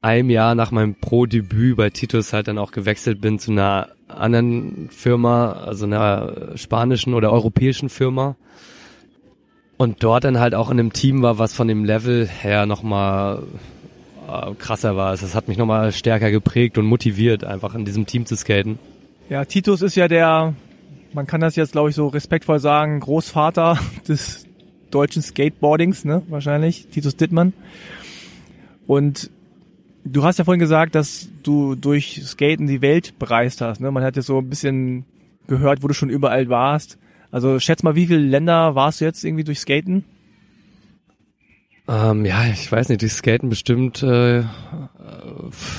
einem Jahr nach meinem Pro-Debüt bei Titus halt dann auch gewechselt bin zu einer anderen Firma, also einer spanischen oder europäischen Firma. Und dort dann halt auch in einem Team war, was von dem Level her nochmal krasser war. Also das hat mich nochmal stärker geprägt und motiviert, einfach in diesem Team zu skaten. Ja, Titus ist ja der, man kann das jetzt glaube ich so respektvoll sagen, Großvater [laughs] des deutschen Skateboardings, ne, wahrscheinlich, Titus Dittmann. Und du hast ja vorhin gesagt, dass du durch Skaten die Welt bereist hast, ne? Man hat ja so ein bisschen gehört, wo du schon überall warst. Also schätz mal, wie viele Länder warst du jetzt irgendwie durch Skaten? Ähm, ja, ich weiß nicht, die Skaten bestimmt, äh,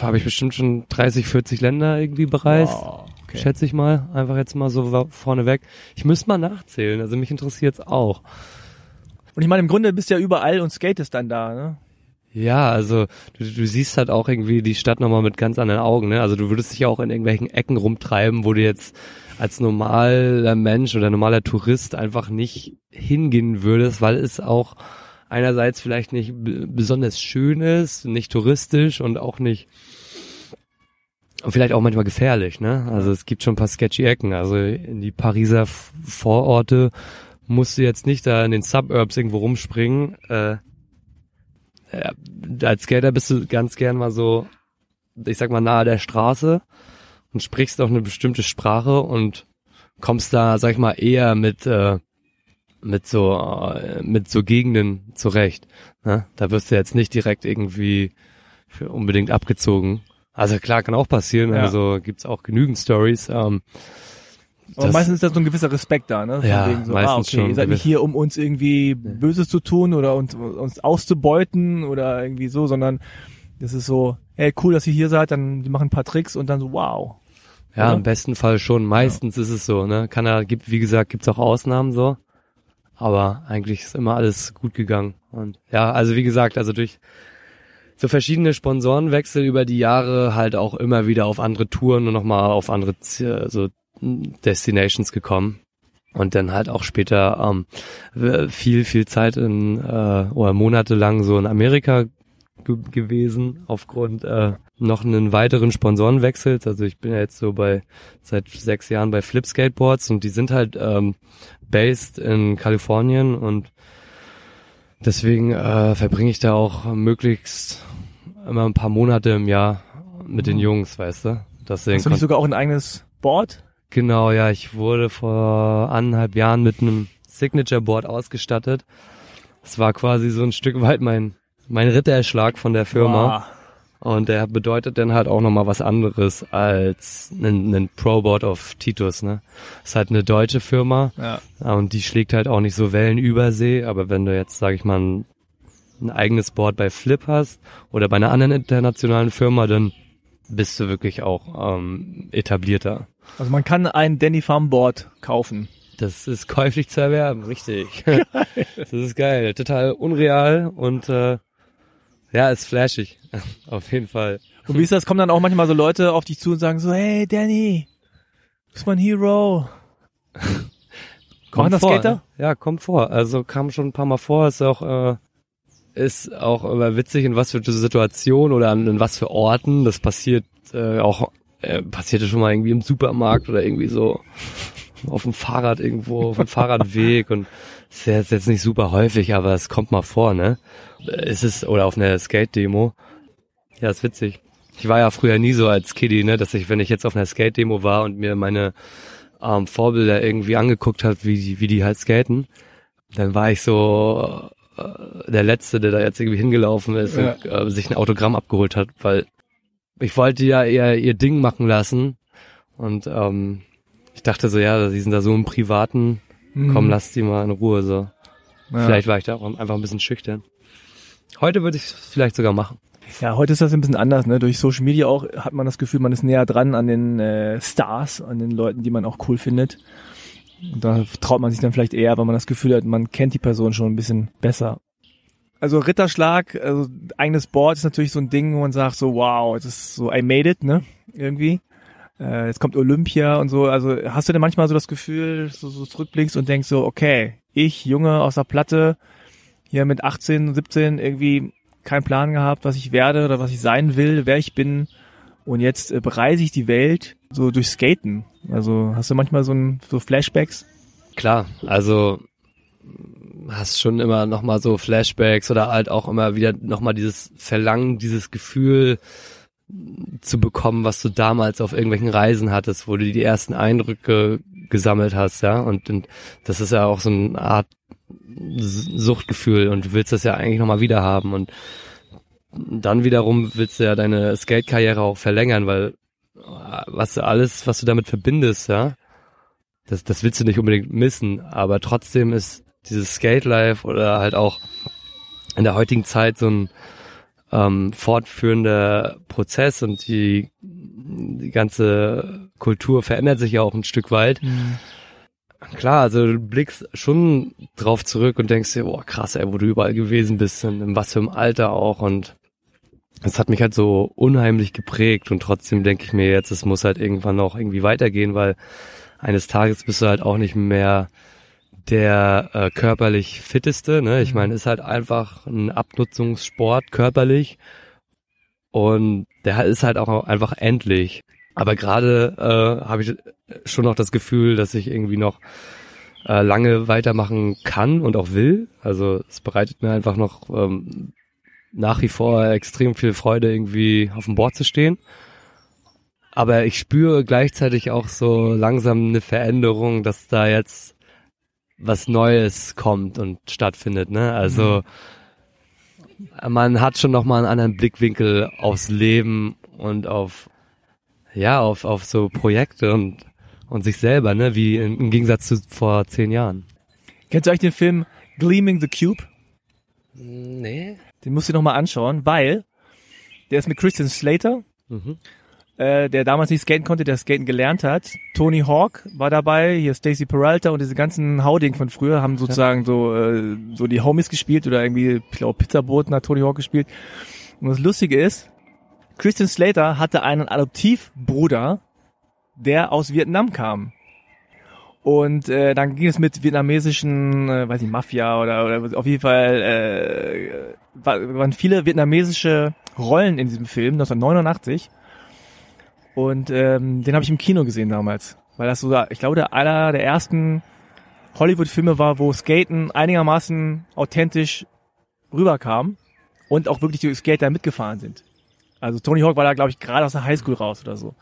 habe ich bestimmt schon 30, 40 Länder irgendwie bereist. Wow, okay. Schätze ich mal. Einfach jetzt mal so vorneweg. Ich müsste mal nachzählen, also mich interessiert's auch. Und ich meine, im Grunde bist du ja überall und skatest dann da, ne? Ja, also du, du siehst halt auch irgendwie die Stadt nochmal mit ganz anderen Augen, ne? Also du würdest dich ja auch in irgendwelchen Ecken rumtreiben, wo du jetzt als normaler Mensch oder normaler Tourist einfach nicht hingehen würdest, weil es auch einerseits vielleicht nicht besonders schön ist, nicht touristisch und auch nicht und vielleicht auch manchmal gefährlich, ne? Also es gibt schon ein paar sketchy Ecken. Also in die Pariser Vororte musst du jetzt nicht da in den Suburbs irgendwo rumspringen. Äh, ja, als Skater bist du ganz gern mal so, ich sag mal, nahe der Straße und sprichst auch eine bestimmte Sprache und kommst da, sag ich mal, eher mit äh, mit so äh, mit so Gegenden zurecht. Ne? Da wirst du jetzt nicht direkt irgendwie für unbedingt abgezogen. Also klar, kann auch passieren. Ja. Also gibt's auch genügend Stories. Ähm, aber meistens ist da so ein gewisser Respekt da, ne? Von ja, so, meistens ah, okay, schon. Ihr seid nicht hier, um uns irgendwie Böses zu tun oder uns, uns auszubeuten oder irgendwie so, sondern das ist so, hey, cool, dass ihr hier seid, dann die machen ein paar Tricks und dann so, wow. Ja, oder? im besten Fall schon. Meistens ja. ist es so, ne? Kann er, gibt, wie gesagt, gibt's auch Ausnahmen so. Aber eigentlich ist immer alles gut gegangen. Und ja, also wie gesagt, also durch so verschiedene Sponsorenwechsel über die Jahre halt auch immer wieder auf andere Touren und nochmal auf andere so Destinations gekommen. Und dann halt auch später ähm, viel, viel Zeit in äh, oder monatelang so in Amerika gewesen aufgrund äh, noch einen weiteren Sponsorenwechsels. Also ich bin ja jetzt so bei seit sechs Jahren bei Flip Skateboards und die sind halt ähm, based in Kalifornien und deswegen äh, verbringe ich da auch möglichst immer ein paar Monate im Jahr mit den mhm. Jungs, weißt du. Deswegen Hast du nicht sogar auch ein eigenes Board? Genau, ja, ich wurde vor anderthalb Jahren mit einem Signature Board ausgestattet. Es war quasi so ein Stück weit mein, mein Ritterschlag von der Firma. Wow. Und der bedeutet dann halt auch nochmal was anderes als ein, ein Pro-Board auf Titus, ne? Ist halt eine deutsche Firma. Ja. Und die schlägt halt auch nicht so Wellen übersee. Aber wenn du jetzt, sag ich mal, ein, ein eigenes Board bei Flip hast oder bei einer anderen internationalen Firma, dann bist du wirklich auch ähm, etablierter. Also man kann ein Danny Farm Board kaufen. Das ist käuflich zu erwerben, richtig. [laughs] das ist geil, total unreal und äh, ja, ist flashig, [laughs] auf jeden Fall. Und wie ist das? Kommen dann auch manchmal so Leute auf dich zu und sagen so, hey Danny, du bist mein Hero. [laughs] Kommt das Skater? Ja, kommt vor. Also kam schon ein paar Mal vor. Ist auch äh, ist auch immer witzig, in was für Situationen oder an, in was für Orten. Das passiert äh, auch äh, passierte schon mal irgendwie im Supermarkt oder irgendwie so auf dem Fahrrad irgendwo, auf dem [laughs] Fahrradweg und ist jetzt, jetzt nicht super häufig, aber es kommt mal vor, ne? Es ist, oder auf einer Skate-Demo. Ja, ist witzig. Ich war ja früher nie so als Kiddie, ne, dass ich, wenn ich jetzt auf einer Skate-Demo war und mir meine ähm, Vorbilder irgendwie angeguckt hat, wie die, wie die halt skaten, dann war ich so äh, der Letzte, der da jetzt irgendwie hingelaufen ist ja. und äh, sich ein Autogramm abgeholt hat, weil ich wollte ja eher ihr Ding machen lassen und ähm, ich dachte so, ja, die sind da so im Privaten, mhm. komm, lass die mal in Ruhe so. Ja. Vielleicht war ich da auch einfach ein bisschen schüchtern. Heute würde ich es vielleicht sogar machen. Ja, heute ist das ein bisschen anders, ne? Durch Social Media auch hat man das Gefühl, man ist näher dran an den äh, Stars, an den Leuten, die man auch cool findet. Und da traut man sich dann vielleicht eher, weil man das Gefühl hat, man kennt die Person schon ein bisschen besser. Also Ritterschlag, also eigenes Board ist natürlich so ein Ding, wo man sagt so, wow, das ist so, I made it, ne? Irgendwie. Äh, jetzt kommt Olympia und so. Also hast du denn manchmal so das Gefühl, so, so zurückblickst und denkst so, okay, ich, Junge aus der Platte, hier mit 18, 17 irgendwie keinen Plan gehabt, was ich werde oder was ich sein will, wer ich bin. Und jetzt äh, bereise ich die Welt so durch Skaten. Also hast du manchmal so, ein, so Flashbacks? Klar, also hast schon immer noch mal so Flashbacks oder halt auch immer wieder noch mal dieses Verlangen, dieses Gefühl zu bekommen, was du damals auf irgendwelchen Reisen hattest, wo du die ersten Eindrücke gesammelt hast, ja. Und, und das ist ja auch so eine Art Suchtgefühl und du willst das ja eigentlich noch mal wieder haben und dann wiederum willst du ja deine Skate-Karriere auch verlängern, weil was du alles, was du damit verbindest, ja, das, das willst du nicht unbedingt missen, aber trotzdem ist dieses Skate Life oder halt auch in der heutigen Zeit so ein ähm, fortführender Prozess und die, die ganze Kultur verändert sich ja auch ein Stück weit. Mhm. Klar, also du blickst schon drauf zurück und denkst dir, boah, krass, ey, wo du überall gewesen bist und in was für einem Alter auch und es hat mich halt so unheimlich geprägt und trotzdem denke ich mir jetzt, es muss halt irgendwann noch irgendwie weitergehen, weil eines Tages bist du halt auch nicht mehr der äh, körperlich fitteste. Ne? Ich mhm. meine, ist halt einfach ein Abnutzungssport körperlich und der ist halt auch einfach endlich. Aber gerade äh, habe ich schon noch das Gefühl, dass ich irgendwie noch äh, lange weitermachen kann und auch will. Also es bereitet mir einfach noch ähm, nach wie vor extrem viel Freude, irgendwie auf dem Board zu stehen. Aber ich spüre gleichzeitig auch so langsam eine Veränderung, dass da jetzt was Neues kommt und stattfindet, ne? Also man hat schon noch mal einen anderen Blickwinkel aufs Leben und auf ja auf auf so Projekte und und sich selber, ne? Wie im, im Gegensatz zu vor zehn Jahren. Kennst du euch den Film Gleaming the Cube? Nee. Den musst du noch mal anschauen, weil der ist mit Christian Slater. Mhm äh, der damals nicht skaten konnte, der skaten gelernt hat. Tony Hawk war dabei, hier Stacy Peralta und diese ganzen Hauding von früher haben sozusagen ja. so äh, so die Homies gespielt oder irgendwie, ich glaube, Pizzaboten hat Tony Hawk gespielt. Und das Lustige ist, Christian Slater hatte einen Adoptivbruder, der aus Vietnam kam. Und äh, dann ging es mit vietnamesischen, äh, weiß ich, Mafia oder, oder auf jeden Fall äh, waren viele vietnamesische Rollen in diesem Film 1989. Und ähm, den habe ich im Kino gesehen damals. Weil das so, ich glaube, der aller der ersten Hollywood-Filme war, wo Skaten einigermaßen authentisch rüberkam und auch wirklich die Skater mitgefahren sind. Also Tony Hawk war da, glaube ich, gerade aus der Highschool raus oder so.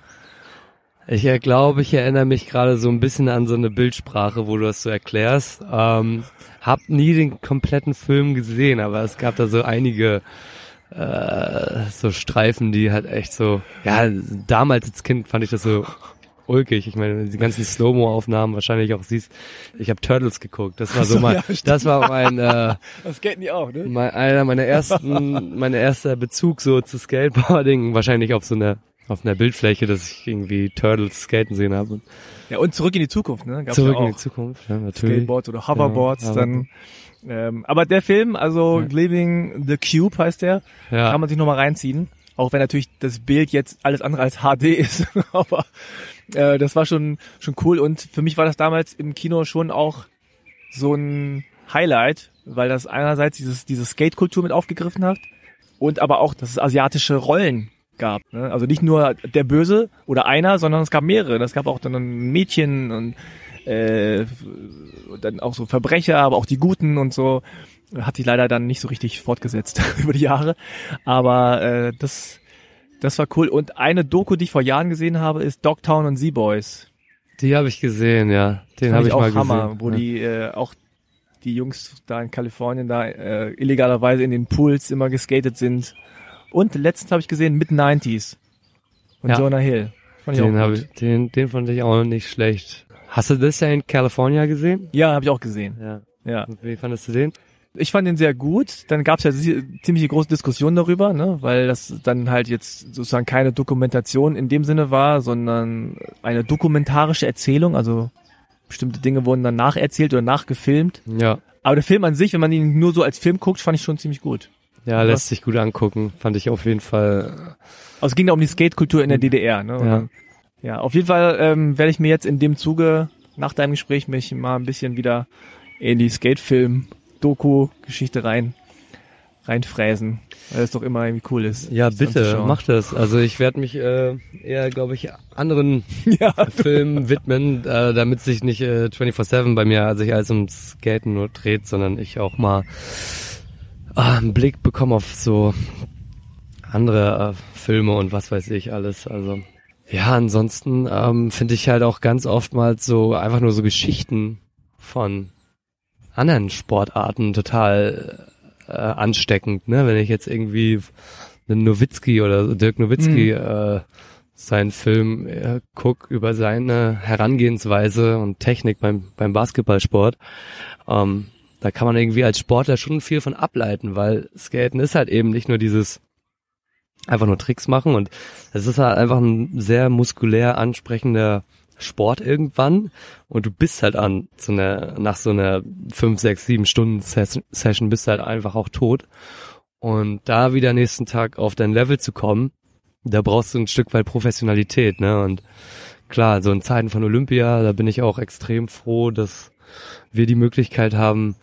Ich äh, glaube, ich erinnere mich gerade so ein bisschen an so eine Bildsprache, wo du das so erklärst. Ähm, hab nie den kompletten Film gesehen, aber es gab da so einige äh, so Streifen, die halt echt so, ja, damals als Kind fand ich das so ulkig. Ich meine, die ganzen Slow-Mo-Aufnahmen wahrscheinlich auch siehst. Ich habe Turtles geguckt. Das war so, so mein, ja, das war mein, äh, [laughs] das geht nie auch, ne? Mein, einer meiner ersten, mein erster Bezug so zu Skateboarding. Wahrscheinlich auf so einer, auf einer Bildfläche, dass ich irgendwie Turtles skaten sehen habe. Ja, und zurück in die Zukunft, ne? Gab's zurück ja in die Zukunft, ja, natürlich. Skateboards oder Hoverboards, ja, dann. Ähm, aber der Film, also ja. Living the Cube heißt der, ja. kann man sich nochmal reinziehen. Auch wenn natürlich das Bild jetzt alles andere als HD [laughs] ist. aber äh, das war schon, schon cool. Und für mich war das damals im Kino schon auch so ein Highlight, weil das einerseits dieses, diese Skate-Kultur mit aufgegriffen hat und aber auch, dass es asiatische Rollen gab. Ne? Also nicht nur der Böse oder einer, sondern es gab mehrere. Es gab auch dann ein Mädchen und äh, dann auch so Verbrecher, aber auch die Guten und so. Hat die leider dann nicht so richtig fortgesetzt [laughs] über die Jahre. Aber äh, das, das war cool. Und eine Doku, die ich vor Jahren gesehen habe, ist Dogtown und Z-Boys. Die habe ich gesehen, ja. Den habe ich, auch mal Hammer, gesehen. Wo ja. die äh, auch die Jungs da in Kalifornien da äh, illegalerweise in den Pools immer geskatet sind. Und letztens habe ich gesehen Mid-90s von ja. Jonah Hill. Den, ich, den, den fand ich auch nicht schlecht. Hast du das ja in California gesehen? Ja, habe ich auch gesehen. Ja. ja. Und wie fandest du den? Ich fand den sehr gut. Dann gab es ja ziemlich große Diskussion darüber, ne? weil das dann halt jetzt sozusagen keine Dokumentation in dem Sinne war, sondern eine dokumentarische Erzählung. Also bestimmte Dinge wurden dann nacherzählt oder nachgefilmt. Ja. Aber der Film an sich, wenn man ihn nur so als Film guckt, fand ich schon ziemlich gut. Ja, lässt sich gut angucken. Fand ich auf jeden Fall. Also es ging da um die Skate-Kultur in der DDR. Ne? Ja. Ja, auf jeden Fall ähm, werde ich mir jetzt in dem Zuge nach deinem Gespräch mich mal ein bisschen wieder in die Skate-Film Doku-Geschichte rein reinfräsen, weil es doch immer irgendwie cool ist. Ja, bitte, mach das. Also ich werde mich äh, eher, glaube ich, anderen [laughs] ja. Filmen widmen, äh, damit sich nicht äh, 24-7 bei mir sich alles ums Skaten nur dreht, sondern ich auch mal äh, einen Blick bekomme auf so andere äh, Filme und was weiß ich alles. Also ja, ansonsten ähm, finde ich halt auch ganz oftmals so einfach nur so Geschichten von anderen Sportarten total äh, ansteckend, ne? Wenn ich jetzt irgendwie einen Nowitzki oder Dirk Nowitzki mhm. äh, seinen Film äh, guck über seine Herangehensweise und Technik beim, beim Basketballsport, ähm, da kann man irgendwie als Sportler schon viel von ableiten, weil Skaten ist halt eben nicht nur dieses einfach nur Tricks machen und es ist halt einfach ein sehr muskulär ansprechender Sport irgendwann und du bist halt an so einer, nach so einer fünf, sechs, sieben Stunden Session bist halt einfach auch tot. Und da wieder nächsten Tag auf dein Level zu kommen, da brauchst du ein Stück weit Professionalität, ne? Und klar, so in Zeiten von Olympia, da bin ich auch extrem froh, dass wir die Möglichkeit haben,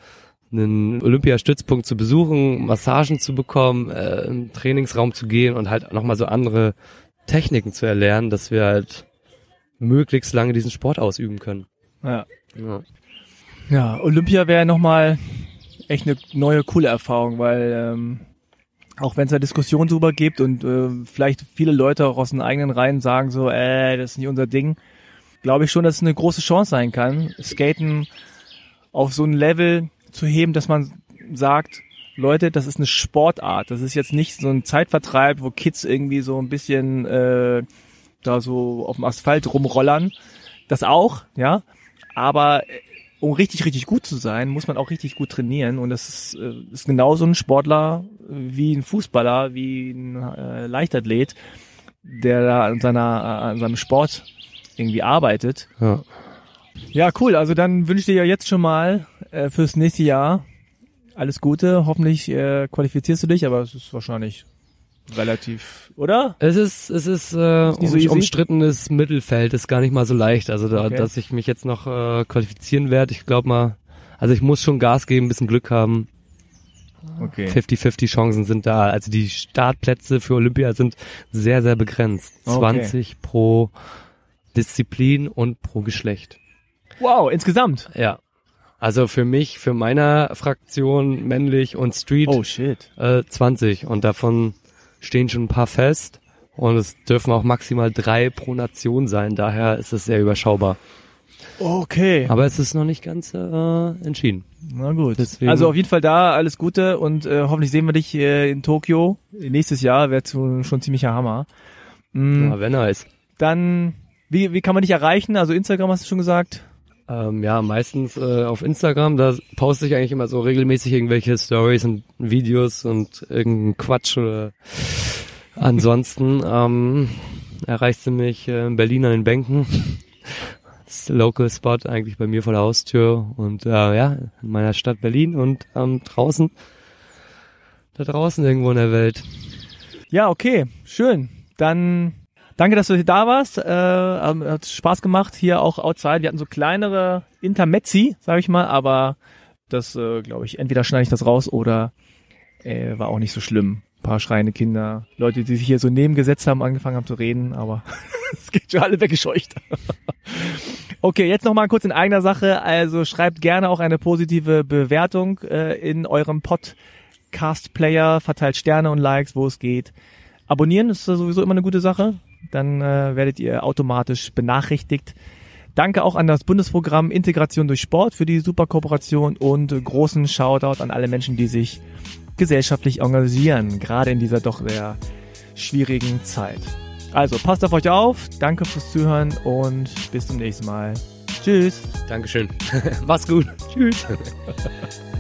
einen Olympiastützpunkt zu besuchen, Massagen zu bekommen, äh, im Trainingsraum zu gehen und halt nochmal so andere Techniken zu erlernen, dass wir halt möglichst lange diesen Sport ausüben können. Ja. Ja, ja Olympia wäre nochmal echt eine neue, coole Erfahrung, weil ähm, auch wenn es da Diskussionen drüber gibt und äh, vielleicht viele Leute auch aus den eigenen Reihen sagen so, äh, das ist nicht unser Ding, glaube ich schon, dass es eine große Chance sein kann, Skaten auf so ein Level zu heben, dass man sagt, Leute, das ist eine Sportart. Das ist jetzt nicht so ein Zeitvertreib, wo Kids irgendwie so ein bisschen äh, da so auf dem Asphalt rumrollern. Das auch, ja. Aber äh, um richtig, richtig gut zu sein, muss man auch richtig gut trainieren. Und das ist, äh, ist genauso ein Sportler wie ein Fußballer, wie ein äh, Leichtathlet, der da an, seiner, äh, an seinem Sport irgendwie arbeitet. Ja. ja, cool. Also dann wünsche ich dir ja jetzt schon mal äh, fürs nächste Jahr alles Gute. Hoffentlich äh, qualifizierst du dich, aber es ist wahrscheinlich relativ, oder? Es ist, es ist, äh, ist so um, umstrittenes Mittelfeld, ist gar nicht mal so leicht. Also da, okay. dass ich mich jetzt noch äh, qualifizieren werde, ich glaube mal, also ich muss schon Gas geben, ein bisschen Glück haben. Okay. 50-50 Chancen sind da. Also die Startplätze für Olympia sind sehr, sehr begrenzt. Okay. 20 pro Disziplin und pro Geschlecht. Wow, insgesamt? Ja. Also für mich, für meiner Fraktion männlich und Street oh, shit. Äh, 20 und davon stehen schon ein paar fest. Und es dürfen auch maximal drei pro Nation sein, daher ist es sehr überschaubar. Okay. Aber es ist noch nicht ganz äh, entschieden. Na gut. Deswegen. Also auf jeden Fall da alles Gute und äh, hoffentlich sehen wir dich äh, in Tokio nächstes Jahr. Wäre schon ziemlicher Hammer. Mhm. Ja, wenn er ist. Dann, wie, wie kann man dich erreichen? Also Instagram hast du schon gesagt. Ähm, ja, meistens äh, auf Instagram, da poste ich eigentlich immer so regelmäßig irgendwelche Stories und Videos und irgendeinen Quatsch oder ansonsten ähm, erreichst du mich äh, in Berlin an den Bänken Local Spot eigentlich bei mir vor der Haustür und äh, ja, in meiner Stadt Berlin und ähm, draußen, da draußen irgendwo in der Welt. Ja, okay, schön. Dann danke, dass du hier da warst. Äh, hat Spaß gemacht hier auch outside. Wir hatten so kleinere Intermezzi, sage ich mal, aber das äh, glaube ich, entweder schneide ich das raus oder äh, war auch nicht so schlimm. Ein paar schreiende Kinder, Leute, die sich hier so nebengesetzt haben, angefangen haben zu reden, aber [laughs] es geht schon alle weggescheucht. [laughs] Okay, jetzt nochmal kurz in eigener Sache. Also schreibt gerne auch eine positive Bewertung äh, in eurem Podcast-Player, verteilt Sterne und Likes, wo es geht. Abonnieren ist sowieso immer eine gute Sache. Dann äh, werdet ihr automatisch benachrichtigt. Danke auch an das Bundesprogramm Integration durch Sport für die super Kooperation und großen Shoutout an alle Menschen, die sich gesellschaftlich engagieren, gerade in dieser doch sehr schwierigen Zeit. Also passt auf euch auf, danke fürs Zuhören und bis zum nächsten Mal. Tschüss. Dankeschön. [laughs] Mach's gut. Tschüss. [laughs]